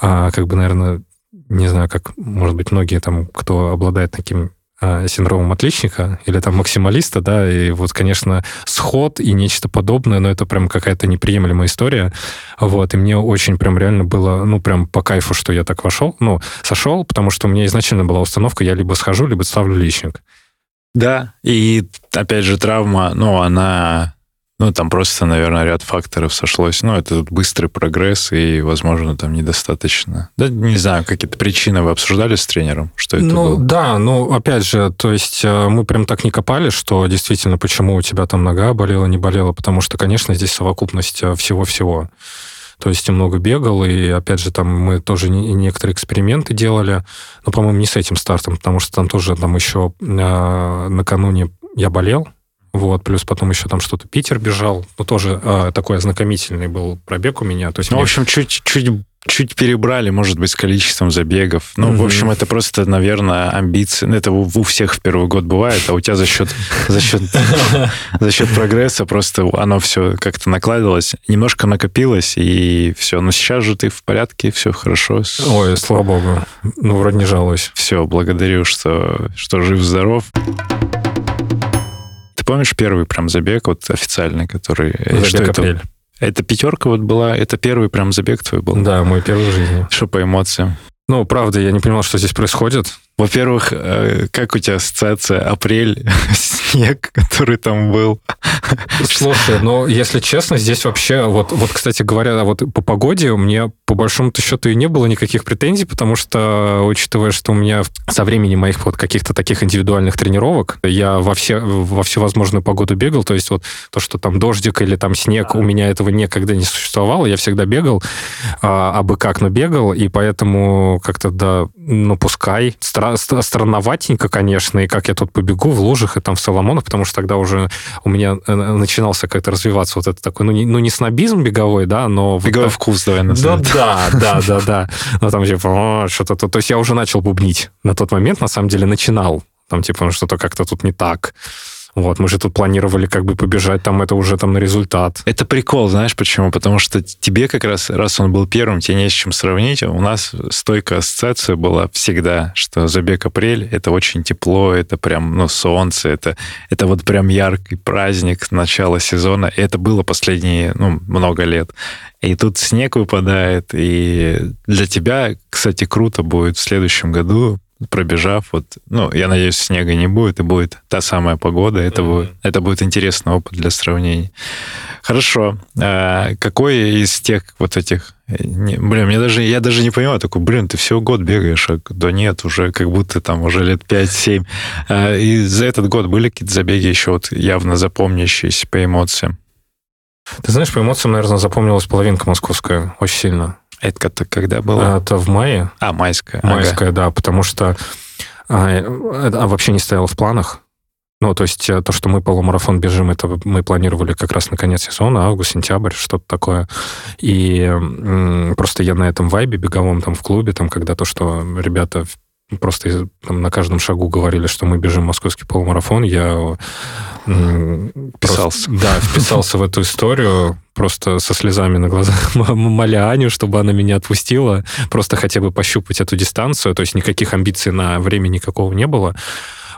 а, как бы, наверное, не знаю, как, может быть, многие там, кто обладает таким э, синдромом отличника или там максималиста, да, и вот, конечно, сход и нечто подобное, но это прям какая-то неприемлемая история, вот, и мне очень прям реально было, ну, прям по кайфу, что я так вошел, ну, сошел, потому что у меня изначально была установка, я либо схожу, либо ставлю личник. Да, и опять же травма, ну, она ну, там просто, наверное, ряд факторов сошлось. Ну, это быстрый прогресс, и, возможно, там недостаточно. Да, не знаю, какие-то причины вы обсуждали с тренером, что это ну, было? да, ну, опять же, то есть э, мы прям так не копали, что действительно, почему у тебя там нога болела, не болела, потому что, конечно, здесь совокупность э, всего-всего. То есть много бегал, и, опять же, там мы тоже некоторые эксперименты делали, но, по-моему, не с этим стартом, потому что там тоже там еще э, накануне я болел, вот, плюс потом еще там что-то Питер бежал. Ну, тоже э, такой ознакомительный был пробег у меня. То есть ну, мне... в общем, чуть-чуть чуть перебрали, может быть, с количеством забегов. Ну, mm-hmm. в общем, это просто, наверное, амбиции. Ну, это у всех в первый год бывает, а у тебя за счет, за счет, за счет прогресса просто оно все как-то накладывалось, немножко накопилось, и все. Но сейчас же ты в порядке, все хорошо. Ой, слава богу. Ну, вроде не жалуюсь. Все, благодарю, что, что жив-здоров помнишь первый прям забег, вот официальный, который... Забег что апрель. Это? Это пятерка вот была, это первый прям забег твой был? Да, мой первый в жизни. Что по эмоциям? Ну, правда, я не понимал, что здесь происходит. Во-первых, э, как у тебя ассоциация апрель, снег, который там был? Слушай, ну, если честно, здесь вообще, вот, вот, кстати говоря, вот по погоде у меня по большому-то счету и не было никаких претензий, потому что, учитывая, что у меня со времени моих вот каких-то таких индивидуальных тренировок, я во, все, во всевозможную погоду бегал, то есть вот то, что там дождик или там снег, у меня этого никогда не существовало, я всегда бегал, а, абы как, но бегал, и поэтому как-то, да, ну, пускай. Стра- странноватенько, конечно, и как я тут побегу в лужах и там в Соломонах, потому что тогда уже у меня э, начинался как-то развиваться вот это такой, ну, не, ну, не снобизм беговой, да, но... Беговой вот, вкус, давай назовем. Да, да, да, да, да. Ну, там типа, что-то... То есть я уже начал бубнить. На тот момент, на самом деле, начинал. Там, типа, ну, что-то как-то тут не так. Вот, мы же тут планировали как бы побежать, там это уже там на результат. Это прикол, знаешь почему? Потому что тебе как раз, раз он был первым, тебе не с чем сравнить. У нас стойкая ассоциация была всегда, что забег апрель — это очень тепло, это прям, ну, солнце, это, это вот прям яркий праздник начала сезона. И это было последние, ну, много лет. И тут снег выпадает, и для тебя, кстати, круто будет в следующем году пробежав, вот, ну, я надеюсь, снега не будет, и будет та самая погода. Это, mm-hmm. будет, это будет интересный опыт для сравнений. Хорошо. А какой из тех вот этих... Не, блин, мне даже, я даже не понимаю, такой, блин, ты всего год бегаешь, а да нет, уже как будто там уже лет 5-7. А, и за этот год были какие-то забеги еще вот явно запомнящиеся по эмоциям? Ты знаешь, по эмоциям, наверное, запомнилась половинка московская очень сильно. Это когда было? Это в мае. А, майская. Майская, ага. да, потому что а, это вообще не стояло в планах. Ну, то есть э, то, что мы полумарафон бежим, это мы планировали как раз на конец сезона, август, сентябрь, что-то такое. И м, просто я на этом вайбе беговом там в клубе, там, когда то, что ребята просто там, на каждом шагу говорили, что мы бежим московский полумарафон, я вписался. Просто, да, вписался в эту историю, просто со слезами на глазах моля Аню, чтобы она меня отпустила, просто хотя бы пощупать эту дистанцию, то есть никаких амбиций на время никакого не было.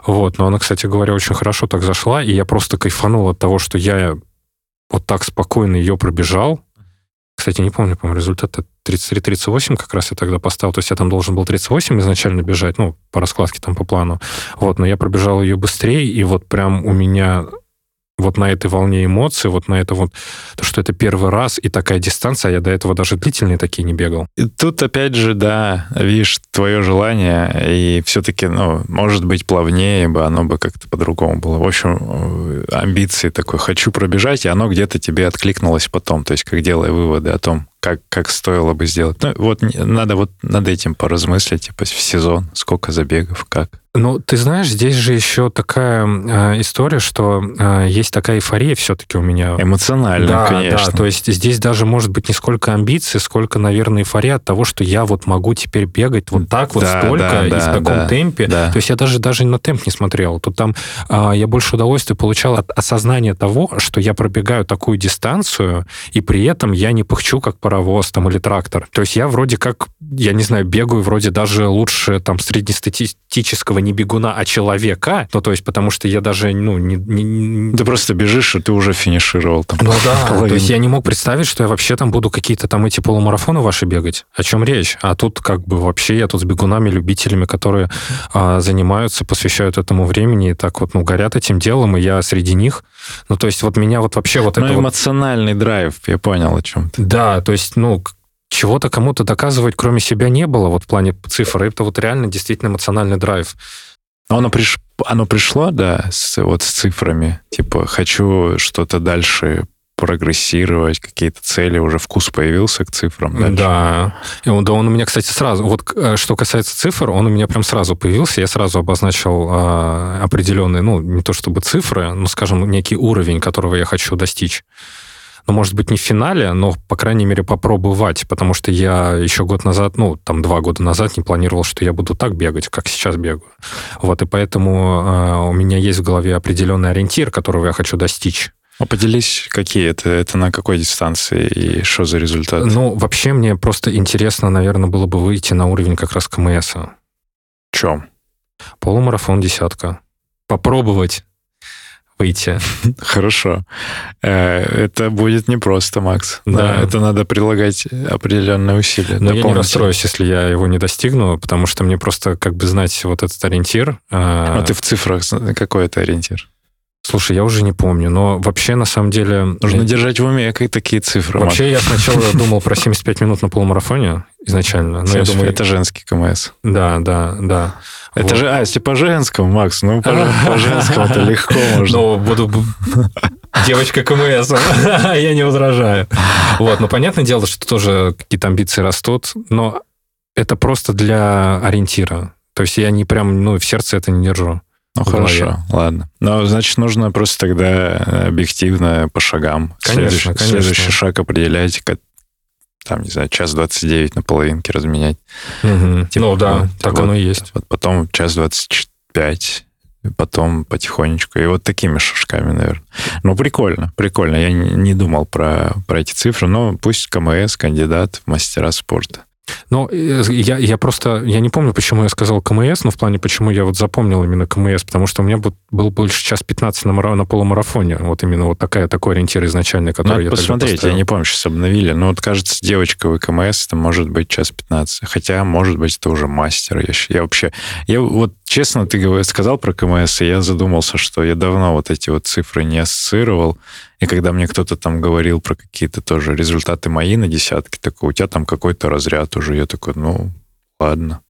Вот, но она, кстати говоря, очень хорошо так зашла, и я просто кайфанул от того, что я вот так спокойно ее пробежал, кстати, не помню, по-моему, результат 33-38 как раз я тогда поставил. То есть я там должен был 38 изначально бежать, ну, по раскладке там по плану. Вот, но я пробежал ее быстрее, и вот прям у меня вот на этой волне эмоций, вот на это вот, то, что это первый раз и такая дистанция, а я до этого даже длительные такие не бегал. И тут опять же, да, видишь, твое желание, и все-таки, ну, может быть, плавнее бы, оно бы как-то по-другому было. В общем, э, амбиции такой, хочу пробежать, и оно где-то тебе откликнулось потом, то есть как делая выводы о том, как, как стоило бы сделать. Ну, вот надо вот над этим поразмыслить, типа, в сезон, сколько забегов, как. Ну, ты знаешь, здесь же еще такая э, история, что э, есть такая эйфория все-таки у меня. Эмоциональная, да, конечно. Да, то есть здесь даже может быть не сколько амбиций, сколько, наверное, эйфория от того, что я вот могу теперь бегать вот так вот да, столько да, и да, в таком да, темпе. Да. То есть я даже, даже на темп не смотрел. Тут там э, я больше удовольствия получал от осознания того, что я пробегаю такую дистанцию, и при этом я не пыхчу как паровоз там или трактор. То есть я вроде как, я не знаю, бегаю вроде даже лучше там среднестатистического не бегуна, а человека, ну, то есть, потому что я даже, ну, не... не... Ты просто бежишь, и ты уже финишировал там. Ну да, половину. то есть я не мог представить, что я вообще там буду какие-то там эти полумарафоны ваши бегать. О чем речь? А тут как бы вообще я тут с бегунами, любителями, которые а, занимаются, посвящают этому времени и так вот, ну, горят этим делом, и я среди них. Ну, то есть вот меня вот вообще вот ну, это эмоциональный вот... драйв, я понял о чем ты. Да, то есть, ну, чего-то кому-то доказывать, кроме себя, не было вот в плане цифр. Это вот реально действительно эмоциональный драйв. Оно, приш... оно пришло, да, с, вот с цифрами. Типа, хочу что-то дальше прогрессировать, какие-то цели, уже вкус появился к цифрам дальше. Да. И он, да, он у меня, кстати, сразу, вот э, что касается цифр, он у меня прям сразу появился, я сразу обозначил э, определенные, ну, не то чтобы цифры, но, скажем, некий уровень, которого я хочу достичь ну, может быть, не в финале, но, по крайней мере, попробовать, потому что я еще год назад, ну, там, два года назад не планировал, что я буду так бегать, как сейчас бегаю. Вот, и поэтому э, у меня есть в голове определенный ориентир, которого я хочу достичь. А поделись, какие это, это на какой дистанции и что за результат? Ну, вообще мне просто интересно, наверное, было бы выйти на уровень как раз КМС. В чем? Полумарафон десятка. Попробовать выйти. Хорошо. Э, это будет непросто, Макс. Да. да это надо прилагать определенные усилия. Но я не расстроюсь, если я его не достигну, потому что мне просто как бы знать вот этот ориентир. Э, а ты в цифрах какой это ориентир? Слушай, я уже не помню, но вообще, на самом деле... Нужно я... держать в уме как такие цифры. Вообще, я сначала думал про 75 минут на полумарафоне изначально. Но я думаю, это женский КМС. Да, да, да. Это же, а, если по женскому, Макс, ну по, по женскому это легко можно. Ну, буду девочка КМС, я не возражаю. Вот, ну, понятное дело, что тоже какие-то амбиции растут, но это просто для ориентира. То есть я не прям, ну, в сердце это не держу. Ну, хорошо, ладно. Но, значит, нужно просто тогда объективно по шагам. Конечно, следующий, конечно. Следующий шаг определять, там, не знаю, час 29 на половинке разменять. Угу. Типа, ну да, вот, так вот, оно и есть. Вот потом час 25, потом потихонечку. И вот такими шажками, наверное. Ну, прикольно, прикольно. Я не думал про, про эти цифры, но пусть КМС, кандидат в мастера спорта. Ну, я, я просто, я не помню, почему я сказал КМС, но в плане, почему я вот запомнил именно КМС, потому что у меня был, был больше час 15 на, на полумарафоне, вот именно вот такая, такой ориентир изначальный, который Надо я посмотреть, я не помню, сейчас обновили, но вот, кажется, девочка в КМС, это может быть час 15, хотя, может быть, это уже мастер. Я, я вообще, я вот честно, ты сказал про КМС, и я задумался, что я давно вот эти вот цифры не ассоциировал, и когда мне кто-то там говорил про какие-то тоже результаты мои на десятки, такой, у тебя там какой-то разряд уже, я такой, ну, ладно.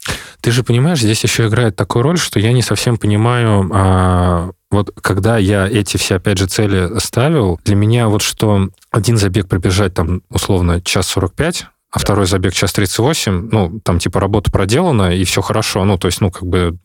Ты же понимаешь, здесь еще играет такую роль, что я не совсем понимаю, а, вот когда я эти все, опять же, цели ставил, для меня вот что один забег пробежать там условно час 45, а второй забег час 38, ну, там типа работа проделана, и все хорошо, ну, то есть, ну, как бы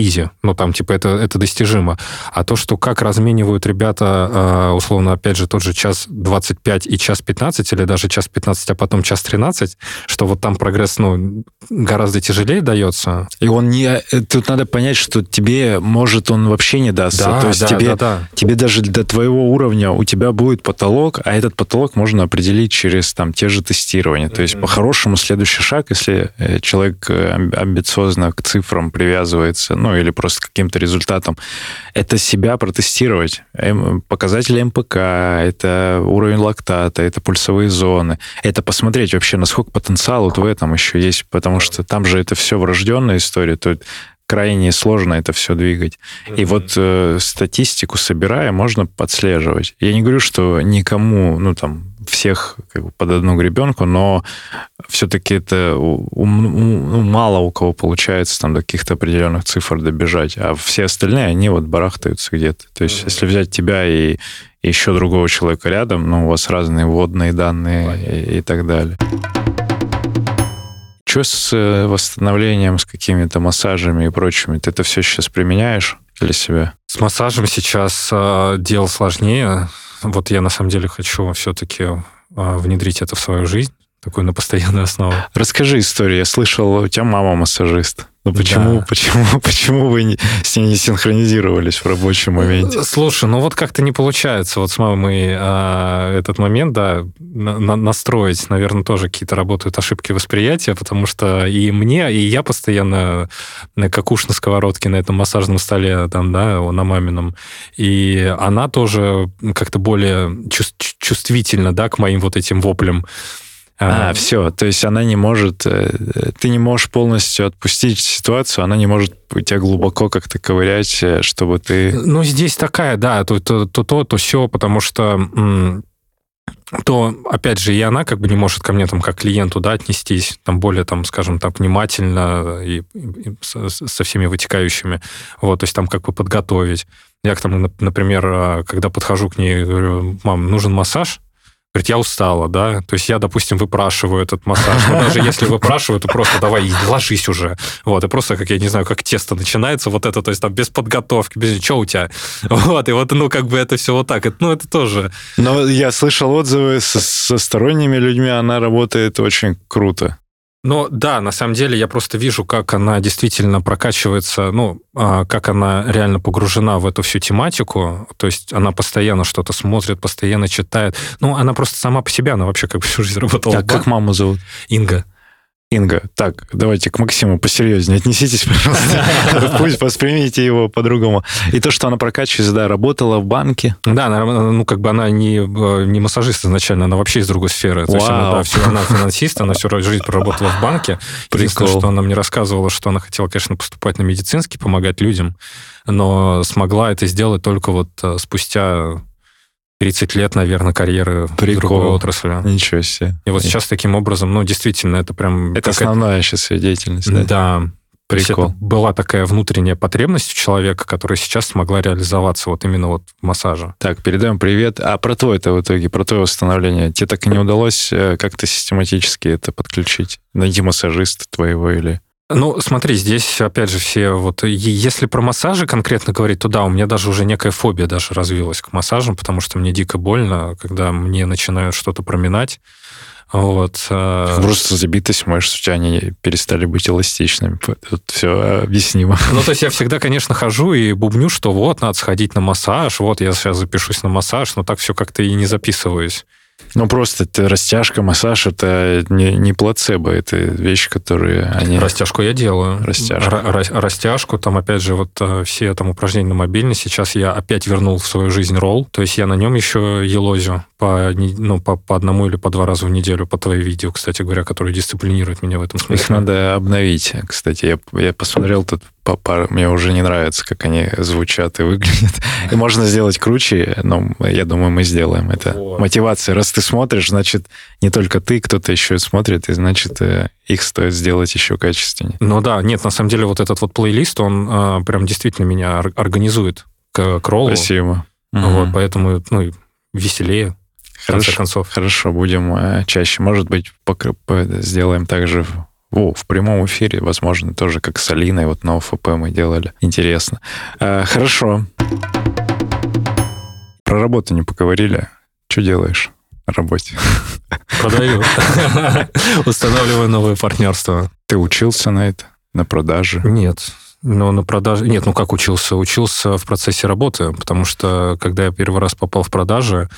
изи, ну, там, типа, это, это достижимо. А то, что как разменивают ребята, а, условно, опять же, тот же час 25 и час 15, или даже час 15, а потом час 13, что вот там прогресс, ну, гораздо тяжелее дается. И он не... Э, тут надо понять, что тебе, может, он вообще не дастся. Да, то есть да, тебе, да, да. тебе даже до твоего уровня у тебя будет потолок, а этот потолок можно определить через там те же тестирования. То есть, mm-hmm. по-хорошему, следующий шаг, если э, человек э, амбициозно к цифрам привязывается, ну, ну, или просто каким-то результатом, это себя протестировать. Показатели МПК, это уровень лактата, это пульсовые зоны. Это посмотреть вообще, насколько потенциал вот в этом еще есть, потому что там же это все врожденная история, то крайне сложно это все двигать. Mm-hmm. И вот э, статистику собирая, можно подслеживать. Я не говорю, что никому, ну там, всех как бы, под одну гребенку, но все-таки это у, у, ну, мало у кого получается там до каких-то определенных цифр добежать, а все остальные, они вот барахтаются где-то. То есть, mm-hmm. если взять тебя и, и еще другого человека рядом, ну, у вас разные вводные данные и, и так далее. Что с э, восстановлением, с какими-то массажами и прочими? Ты это все сейчас применяешь для себя? С массажем сейчас э, дело сложнее. Вот я на самом деле хочу все-таки э, внедрить это в свою жизнь. Такую на постоянную основу. Расскажи историю. Я слышал, у тебя мама массажист. Ну почему, да. почему, почему вы не, с ней не синхронизировались в рабочем моменте? Слушай, ну вот как-то не получается вот с мамой а, этот момент, да, на, на, настроить. Наверное, тоже какие-то работают ошибки восприятия, потому что и мне, и я постоянно как уж на сковородке на этом массажном столе, там, да, на мамином, и она тоже как-то более чувствительна, да, к моим вот этим воплям. А, а, все, то есть она не может, э, ты не можешь полностью отпустить ситуацию, она не может тебя глубоко как-то ковырять, э, чтобы ты... Ну, здесь такая, да, то то, то, то, то все, потому что то, опять же, и она как бы не может ко мне там как клиенту, да, отнестись, там более, там, скажем так, внимательно и, и со, всеми вытекающими, вот, то есть там как бы подготовить. Я там, например, а, когда подхожу к ней, говорю, мам, нужен массаж, Говорит, я устала, да. То есть я, допустим, выпрашиваю этот массаж. Но даже если выпрашиваю, то просто давай, ложись уже. Вот, и просто, как я не знаю, как тесто начинается, вот это, то есть там без подготовки, без что у тебя. Вот, и вот, ну, как бы это все вот так. Это, ну, это тоже... Но я слышал отзывы со, со сторонними людьми, она работает очень круто. Ну да, на самом деле я просто вижу, как она действительно прокачивается, ну, а, как она реально погружена в эту всю тематику. То есть она постоянно что-то смотрит, постоянно читает. Ну, она просто сама по себе, она вообще как всю жизнь работала. А как маму зовут? Инга. Инга, так, давайте к Максиму посерьезнее отнеситесь, пожалуйста. Пусть воспримите его по-другому. И то, что она прокачивается, да, работала в банке. Да, она, ну, как бы она не, не массажист изначально, она вообще из другой сферы. То есть она, да, все, она финансист, она всю жизнь проработала в банке. Единственное, что она мне рассказывала, что она хотела, конечно, поступать на медицинский, помогать людям, но смогла это сделать только вот э, спустя 30 лет, наверное, карьеры Прикол. другой отрасли. Ничего себе. И вот сейчас таким образом, ну, действительно, это прям... Это основная сейчас деятельность, да? Да. Прикол. Это была такая внутренняя потребность у человека, которая сейчас смогла реализоваться вот именно вот в массаже. Так, передаем привет. А про твой-то в итоге, про твое восстановление, тебе так и не удалось э, как-то систематически это подключить? Найти массажиста твоего или... Ну, смотри, здесь, опять же, все вот... Если про массажи конкретно говорить, то да, у меня даже уже некая фобия даже развилась к массажам, потому что мне дико больно, когда мне начинают что-то проминать. Вот. Э, Просто забитость мышц у тебя они перестали быть эластичными. Тут все объяснимо. Ну, то есть я всегда, конечно, хожу и бубню, что вот, надо сходить на массаж, вот, я сейчас запишусь на массаж, но так все как-то и не записываюсь. Ну, просто это растяжка, массаж, это не, не плацебо, это вещи, которые они... Растяжку я делаю. Растяжку. Растяжку, там, опять же, вот э, все там упражнения на мобильный. Сейчас я опять вернул в свою жизнь ролл, то есть я на нем еще елозю по, ну, по, по одному или по два раза в неделю по твои видео, кстати говоря, которые дисциплинируют меня в этом смысле. Их надо обновить, кстати. Я, я посмотрел тут по пар... Мне уже не нравится, как они звучат и выглядят. И можно сделать круче, но я думаю, мы сделаем. Это вот. мотивация. Раз ты смотришь, значит, не только ты, кто-то еще смотрит, и значит, э, их стоит сделать еще качественнее. Ну да, нет, на самом деле вот этот вот плейлист, он а, прям действительно меня организует к, к роллу. Спасибо. Вот, угу. поэтому, ну, веселее конце хорошо, концов. Хорошо, будем э, чаще. Может быть, сделаем также о, в прямом эфире, возможно, тоже как с Алиной, вот на ОФП мы делали. Интересно. Э, хорошо. Про работу не поговорили. Что делаешь на работе? Продаю. Устанавливаю новые партнерства. Ты учился на это? На продаже? Нет. Но на продаже... Нет, ну как учился? Учился в процессе работы, потому что когда я первый раз попал в продажи,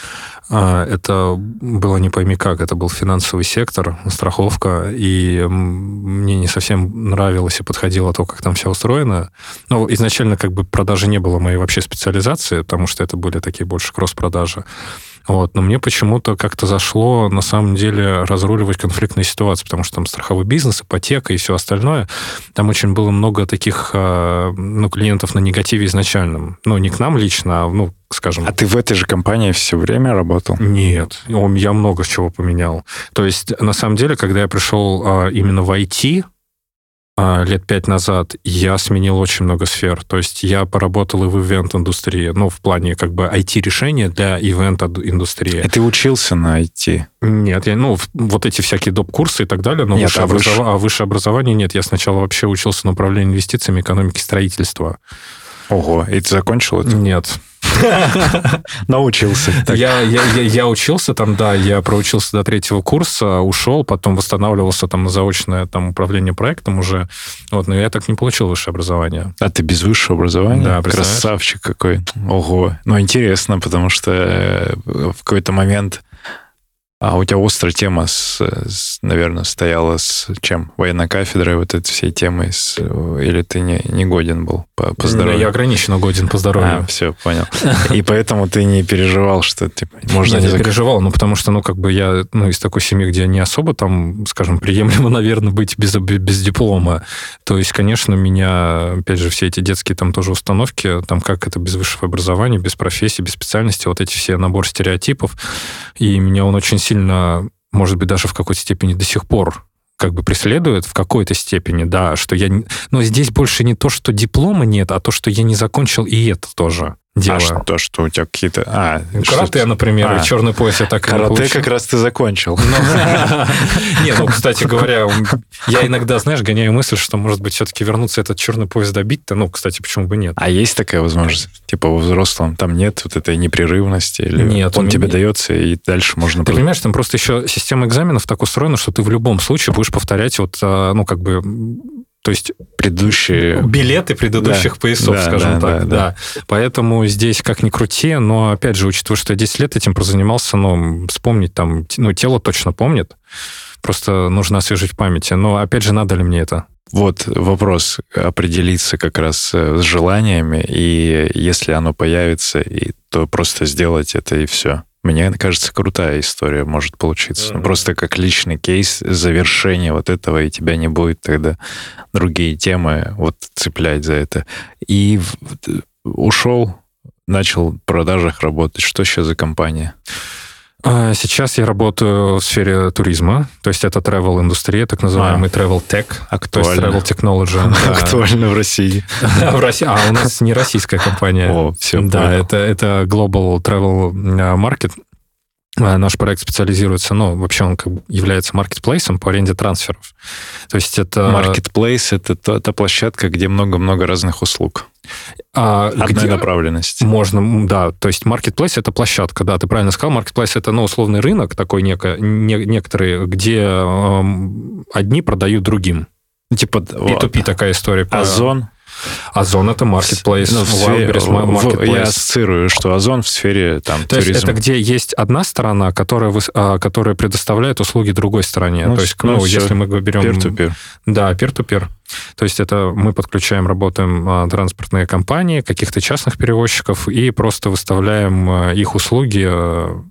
а, это было не пойми как, это был финансовый сектор, страховка, и мне не совсем нравилось и подходило то, как там все устроено. Ну, изначально как бы продажи не было моей вообще специализации, потому что это были такие больше кросс-продажи. Вот. Но мне почему-то как-то зашло, на самом деле, разруливать конфликтные ситуации, потому что там страховой бизнес, ипотека и все остальное. Там очень было много таких а, ну, клиентов на негативе изначальном. Ну, не к нам лично, а, ну, скажем... А ты в этой же компании все время работал? Нет, я много чего поменял. То есть, на самом деле, когда я пришел а, именно в IT, лет пять назад я сменил очень много сфер. То есть я поработал и в ивент-индустрии, ну, в плане как бы IT-решения для ивент-индустрии. И ты учился на IT? Нет, я, ну, вот эти всякие доп-курсы и так далее, но нет, высшее, а образов... выше... а высшее образование нет. Я сначала вообще учился на управлении инвестициями, экономики строительства. Ого, и ты закончил это? Нет. Научился. Я, я, я, я учился там, да, я проучился до третьего курса, ушел, потом восстанавливался там на заочное там, управление проектом уже. Вот, но я так не получил высшее образование. А ты без высшего образования? Да, Красавчик какой. Ого. Ну, интересно, потому что э, в какой-то момент а у тебя острая тема, с, с, наверное, стояла с чем? Военной кафедрой, вот этой всей темой? С, или ты не, не годен был по, по здоровью? Я ограниченно годен по здоровью. А, все, понял. И поэтому ты не переживал, что типа, можно Нет, не... я переживал, ну, потому что, ну, как бы я ну, из такой семьи, где не особо там, скажем, приемлемо, наверное, быть без, без диплома. То есть, конечно, меня, опять же, все эти детские там тоже установки, там, как это без высшего образования, без профессии, без специальности, вот эти все набор стереотипов, и меня он очень сильно, может быть, даже в какой-то степени до сих пор как бы преследует в какой-то степени, да, что я... Но здесь больше не то, что диплома нет, а то, что я не закончил и это тоже дело. А что, что у тебя какие-то... А, карате, например, а. черный пояс я так Карате как раз ты закончил. Ну, не, ну, кстати говоря, я иногда, знаешь, гоняю мысль, что, может быть, все-таки вернуться этот черный пояс добить-то, ну, кстати, почему бы нет? А есть такая возможность? Типа во взрослом там нет вот этой непрерывности? Или нет. Он тебе дается, и дальше можно... Ты понимаешь, там просто еще система экзаменов так устроена, что ты в любом случае будешь повторять вот, а, ну, как бы то есть предыдущие билеты предыдущих да, поясов, да, скажем да, так, да, да. Поэтому здесь как ни крути, но опять же, учитывая, что я 10 лет этим прозанимался, ну, вспомнить там, ну, тело точно помнит, просто нужно освежить в памяти. Но опять же, надо ли мне это? Вот вопрос определиться как раз э, с желаниями, и если оно появится, и, то просто сделать это и все. Мне кажется, крутая история может получиться. Mm-hmm. Просто как личный кейс завершения вот этого, и тебя не будет тогда другие темы вот цеплять за это. И в, ушел, начал в продажах работать. Что сейчас за компания? А, сейчас я работаю в сфере туризма, то есть это travel индустрия, так называемый а, travel tech, актуально. то есть travel technology. Актуально в России. в России. А, у нас не российская компания. О, все. Да, это, это Global Travel а, Market. А, наш проект специализируется, ну, вообще он как бы является маркетплейсом по аренде трансферов. То есть это... Маркетплейс — это та, та площадка, где много-много разных услуг. А, Одной где направленности. Можно, да. То есть marketplace это площадка, да, ты правильно сказал. Marketplace это, ну, условный рынок такой неко, не, некоторые, где э, одни продают другим. Типа... P2P такая история. Озон? Озон это marketplace. Ну, в сфере, marketplace. Я ассоциирую, что Озон в сфере там, То туризм. есть это где есть одна сторона, которая, а, которая предоставляет услуги другой стороне. Ну, То есть, ну, ну если мы берем... Peer-to-peer. Да, peer-to-peer. То есть это мы подключаем, работаем а, транспортные компании, каких-то частных перевозчиков и просто выставляем а, их услуги а,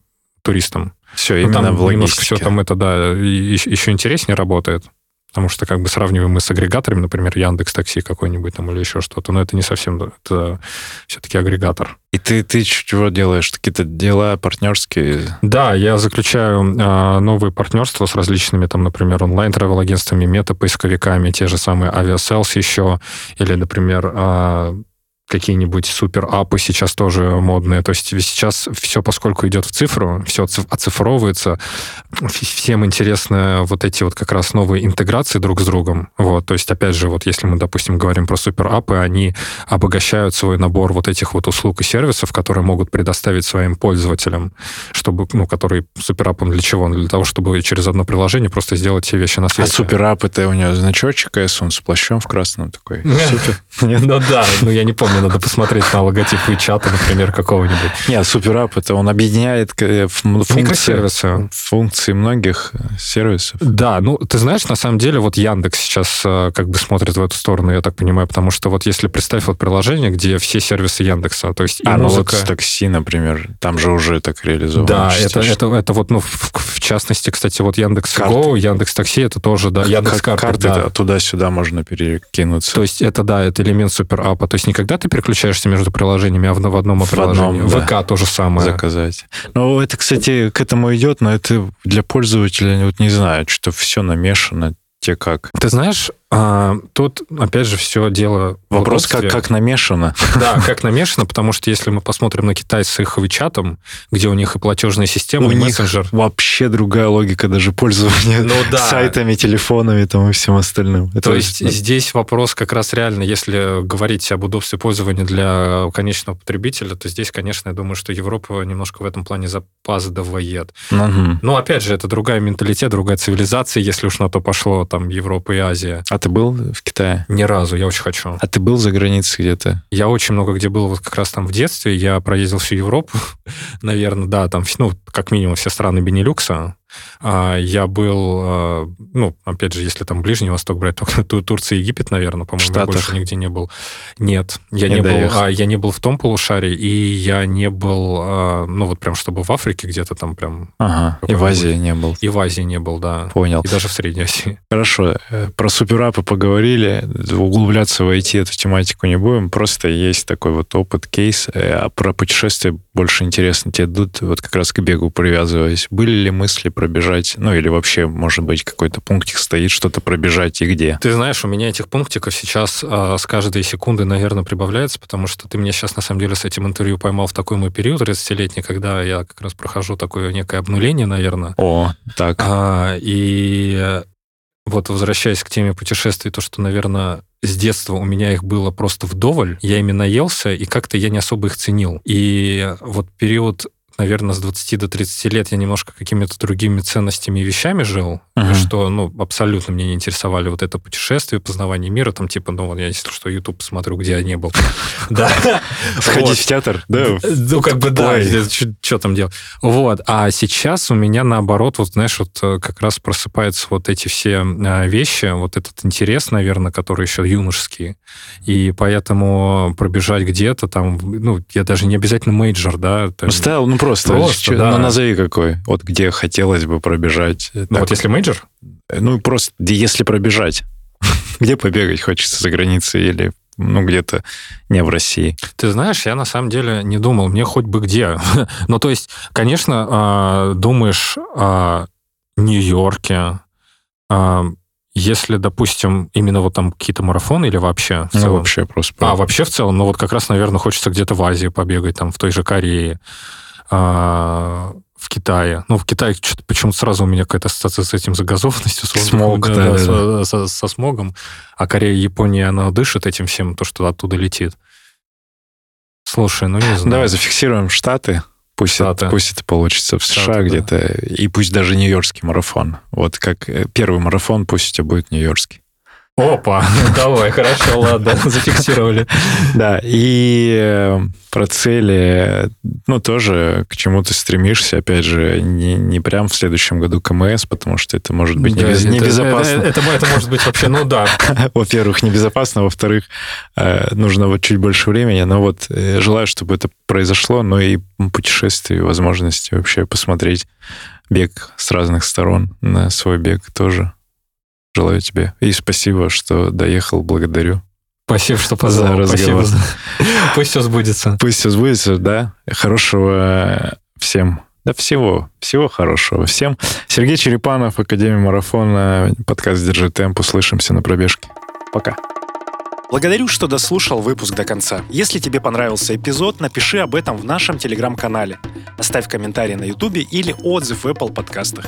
туристам. Все, ну, именно там в логистике. Немножко все там это, да, еще интереснее работает. Потому что как бы сравниваем мы с агрегаторами, например, Яндекс Такси какой-нибудь там или еще что-то, но это не совсем, это все-таки агрегатор. И ты, ты чего делаешь? Какие-то дела партнерские? Да, я заключаю э, новые партнерства с различными, там, например, онлайн-тревел-агентствами, мета-поисковиками, те же самые авиаселс еще, или, например, э, какие-нибудь super app'ы сейчас тоже модные. То есть сейчас все, поскольку идет в цифру, все оцифровывается, всем интересны вот эти вот как раз новые интеграции друг с другом. Вот, то есть, опять же, вот если мы, допустим, говорим про супер-апы, они обогащают свой набор вот этих вот услуг и сервисов, которые могут предоставить своим пользователям, чтобы, ну, который супер-апом для чего? Для того, чтобы через одно приложение просто сделать все вещи на а свете. А супер-ап это у него значочек S, он с плащом в красном такой. Супер. Ну да, ну я не помню надо посмотреть на логотип чата, например, какого-нибудь. Нет, суперап это он объединяет э, функции, функции многих э, сервисов. Да, ну ты знаешь, на самом деле вот Яндекс сейчас э, как бы смотрит в эту сторону, я так понимаю, потому что вот если представь вот приложение, где все сервисы Яндекса, то есть и а, музыка... ну вот такси, например, там же уже так реализовано. Да, это, это, это вот, ну, в, в частности, кстати, вот Яндекс Го, Яндекс Такси, это тоже, да, Яндекс Карты. Карты да. туда-сюда можно перекинуться. То есть это, да, это элемент суперапа. То есть никогда ты переключаешься между приложениями, а в, в одном в приложении. Одном, ВК то же самое. Заказать. Ну, это, кстати, к этому идет, но это для пользователя, вот не знаю, что все намешано, те как. Ты знаешь, А, тут, опять же, все дело Вопрос, как, как намешано. Да, как намешано, потому что если мы посмотрим на Китай с их WeChat, где у них и платежная система, у и них мессенджер. вообще другая логика даже пользования ну, да. сайтами, телефонами там, и всем остальным. Это То есть да. здесь вопрос как раз реально, если говорить об удобстве пользования для конечного потребителя, то здесь, конечно, я думаю, что Европа немножко в этом плане запаздывает. Угу. Но, опять же, это другая менталитет, другая цивилизация, если уж на то пошло, там, Европа и Азия. А ты был в Китае? Ни разу, я очень хочу. А ты был за границей где-то? Я очень много где был вот как раз там в детстве. Я проездил всю Европу, наверное, да, там, ну, как минимум все страны Бенилюкса. А, я был, а, ну, опять же, если там Ближний Восток брать, то Турция и Египет, наверное, по-моему, я больше нигде не был. Нет, я не, не был, а, я не был в том полушарии, и я не был, а, ну, вот прям чтобы в Африке где-то там прям... Ага, и в Азии не был. И в Азии не был, да. Понял. И даже в Средней Азии. Хорошо, э, про суперапы поговорили, углубляться в IT эту тематику не будем, просто есть такой вот опыт, кейс, э, а про путешествия больше интересно. Тебе идут вот как раз к бегу привязываясь. Были ли мысли пробежать, ну или вообще, может быть, какой-то пунктик стоит, что-то пробежать и где? Ты знаешь, у меня этих пунктиков сейчас а, с каждой секунды, наверное, прибавляется, потому что ты меня сейчас, на самом деле, с этим интервью поймал в такой мой период 30-летний, когда я как раз прохожу такое некое обнуление, наверное. О, так. А, и вот возвращаясь к теме путешествий, то, что, наверное, с детства у меня их было просто вдоволь, я ими наелся, и как-то я не особо их ценил. И вот период наверное, с 20 до 30 лет я немножко какими-то другими ценностями и вещами жил, uh-huh. что, ну, абсолютно мне не интересовали вот это путешествие, познавание мира, там, типа, ну, вот я, если что, YouTube посмотрю, где я не был. Да. Сходить в театр, да? Ну, как бы, да, что там делать. Вот. А сейчас у меня, наоборот, вот, знаешь, вот э, как раз просыпаются вот эти все э, вещи, вот этот интерес, наверное, который еще юношеский. И поэтому пробежать где-то там, ну, я даже не обязательно мейджор, да. Стайл, ну, просто. Просто, да. Ну, назови какой. Вот где хотелось бы пробежать. Ну, так. вот если мейджор? Ну, просто если пробежать. где побегать хочется за границей или ну, где-то не в России. Ты знаешь, я на самом деле не думал, мне хоть бы где. ну, то есть, конечно, а, думаешь о Нью-Йорке, а, если, допустим, именно вот там какие-то марафоны или вообще в ну, целом? Ну, вообще просто. А, вообще в целом? Ну, вот как раз, наверное, хочется где-то в Азии побегать, там, в той же Корее. А, в Китае. Ну, в Китае что-то почему-то сразу у меня какая-то ассоциация с этим загазованностью, с Смог, да, да, да, со, со, со смогом. А Корея и Япония, она дышит этим всем, то, что оттуда летит. Слушай, ну не знаю. Давай зафиксируем Штаты. Пусть, Штаты. Это, пусть это получится в США Штаты, где-то. Да. И пусть даже Нью-Йоркский марафон. Вот как э, первый марафон, пусть у тебя будет Нью-Йоркский. Опа, давай, хорошо, ладно, зафиксировали. Да, и э, про цели, ну, тоже к чему ты стремишься, опять же, не, не прям в следующем году КМС, потому что это может быть да, небез, это, небезопасно. Это, это, это может быть вообще, ну да. Во-первых, небезопасно, во-вторых, э, нужно вот чуть больше времени, но вот э, желаю, чтобы это произошло, но и путешествия, возможности вообще посмотреть бег с разных сторон на свой бег тоже желаю тебе. И спасибо, что доехал, благодарю. Спасибо, что позвал. За разговор. Спасибо. Пусть все сбудется. Пусть все сбудется, да. Хорошего всем. Да всего, всего хорошего всем. Сергей Черепанов, Академия марафона, подкаст «Держи темп». Услышимся на пробежке. Пока. Благодарю, что дослушал выпуск до конца. Если тебе понравился эпизод, напиши об этом в нашем телеграм-канале. Оставь комментарий на ютубе или отзыв в Apple подкастах.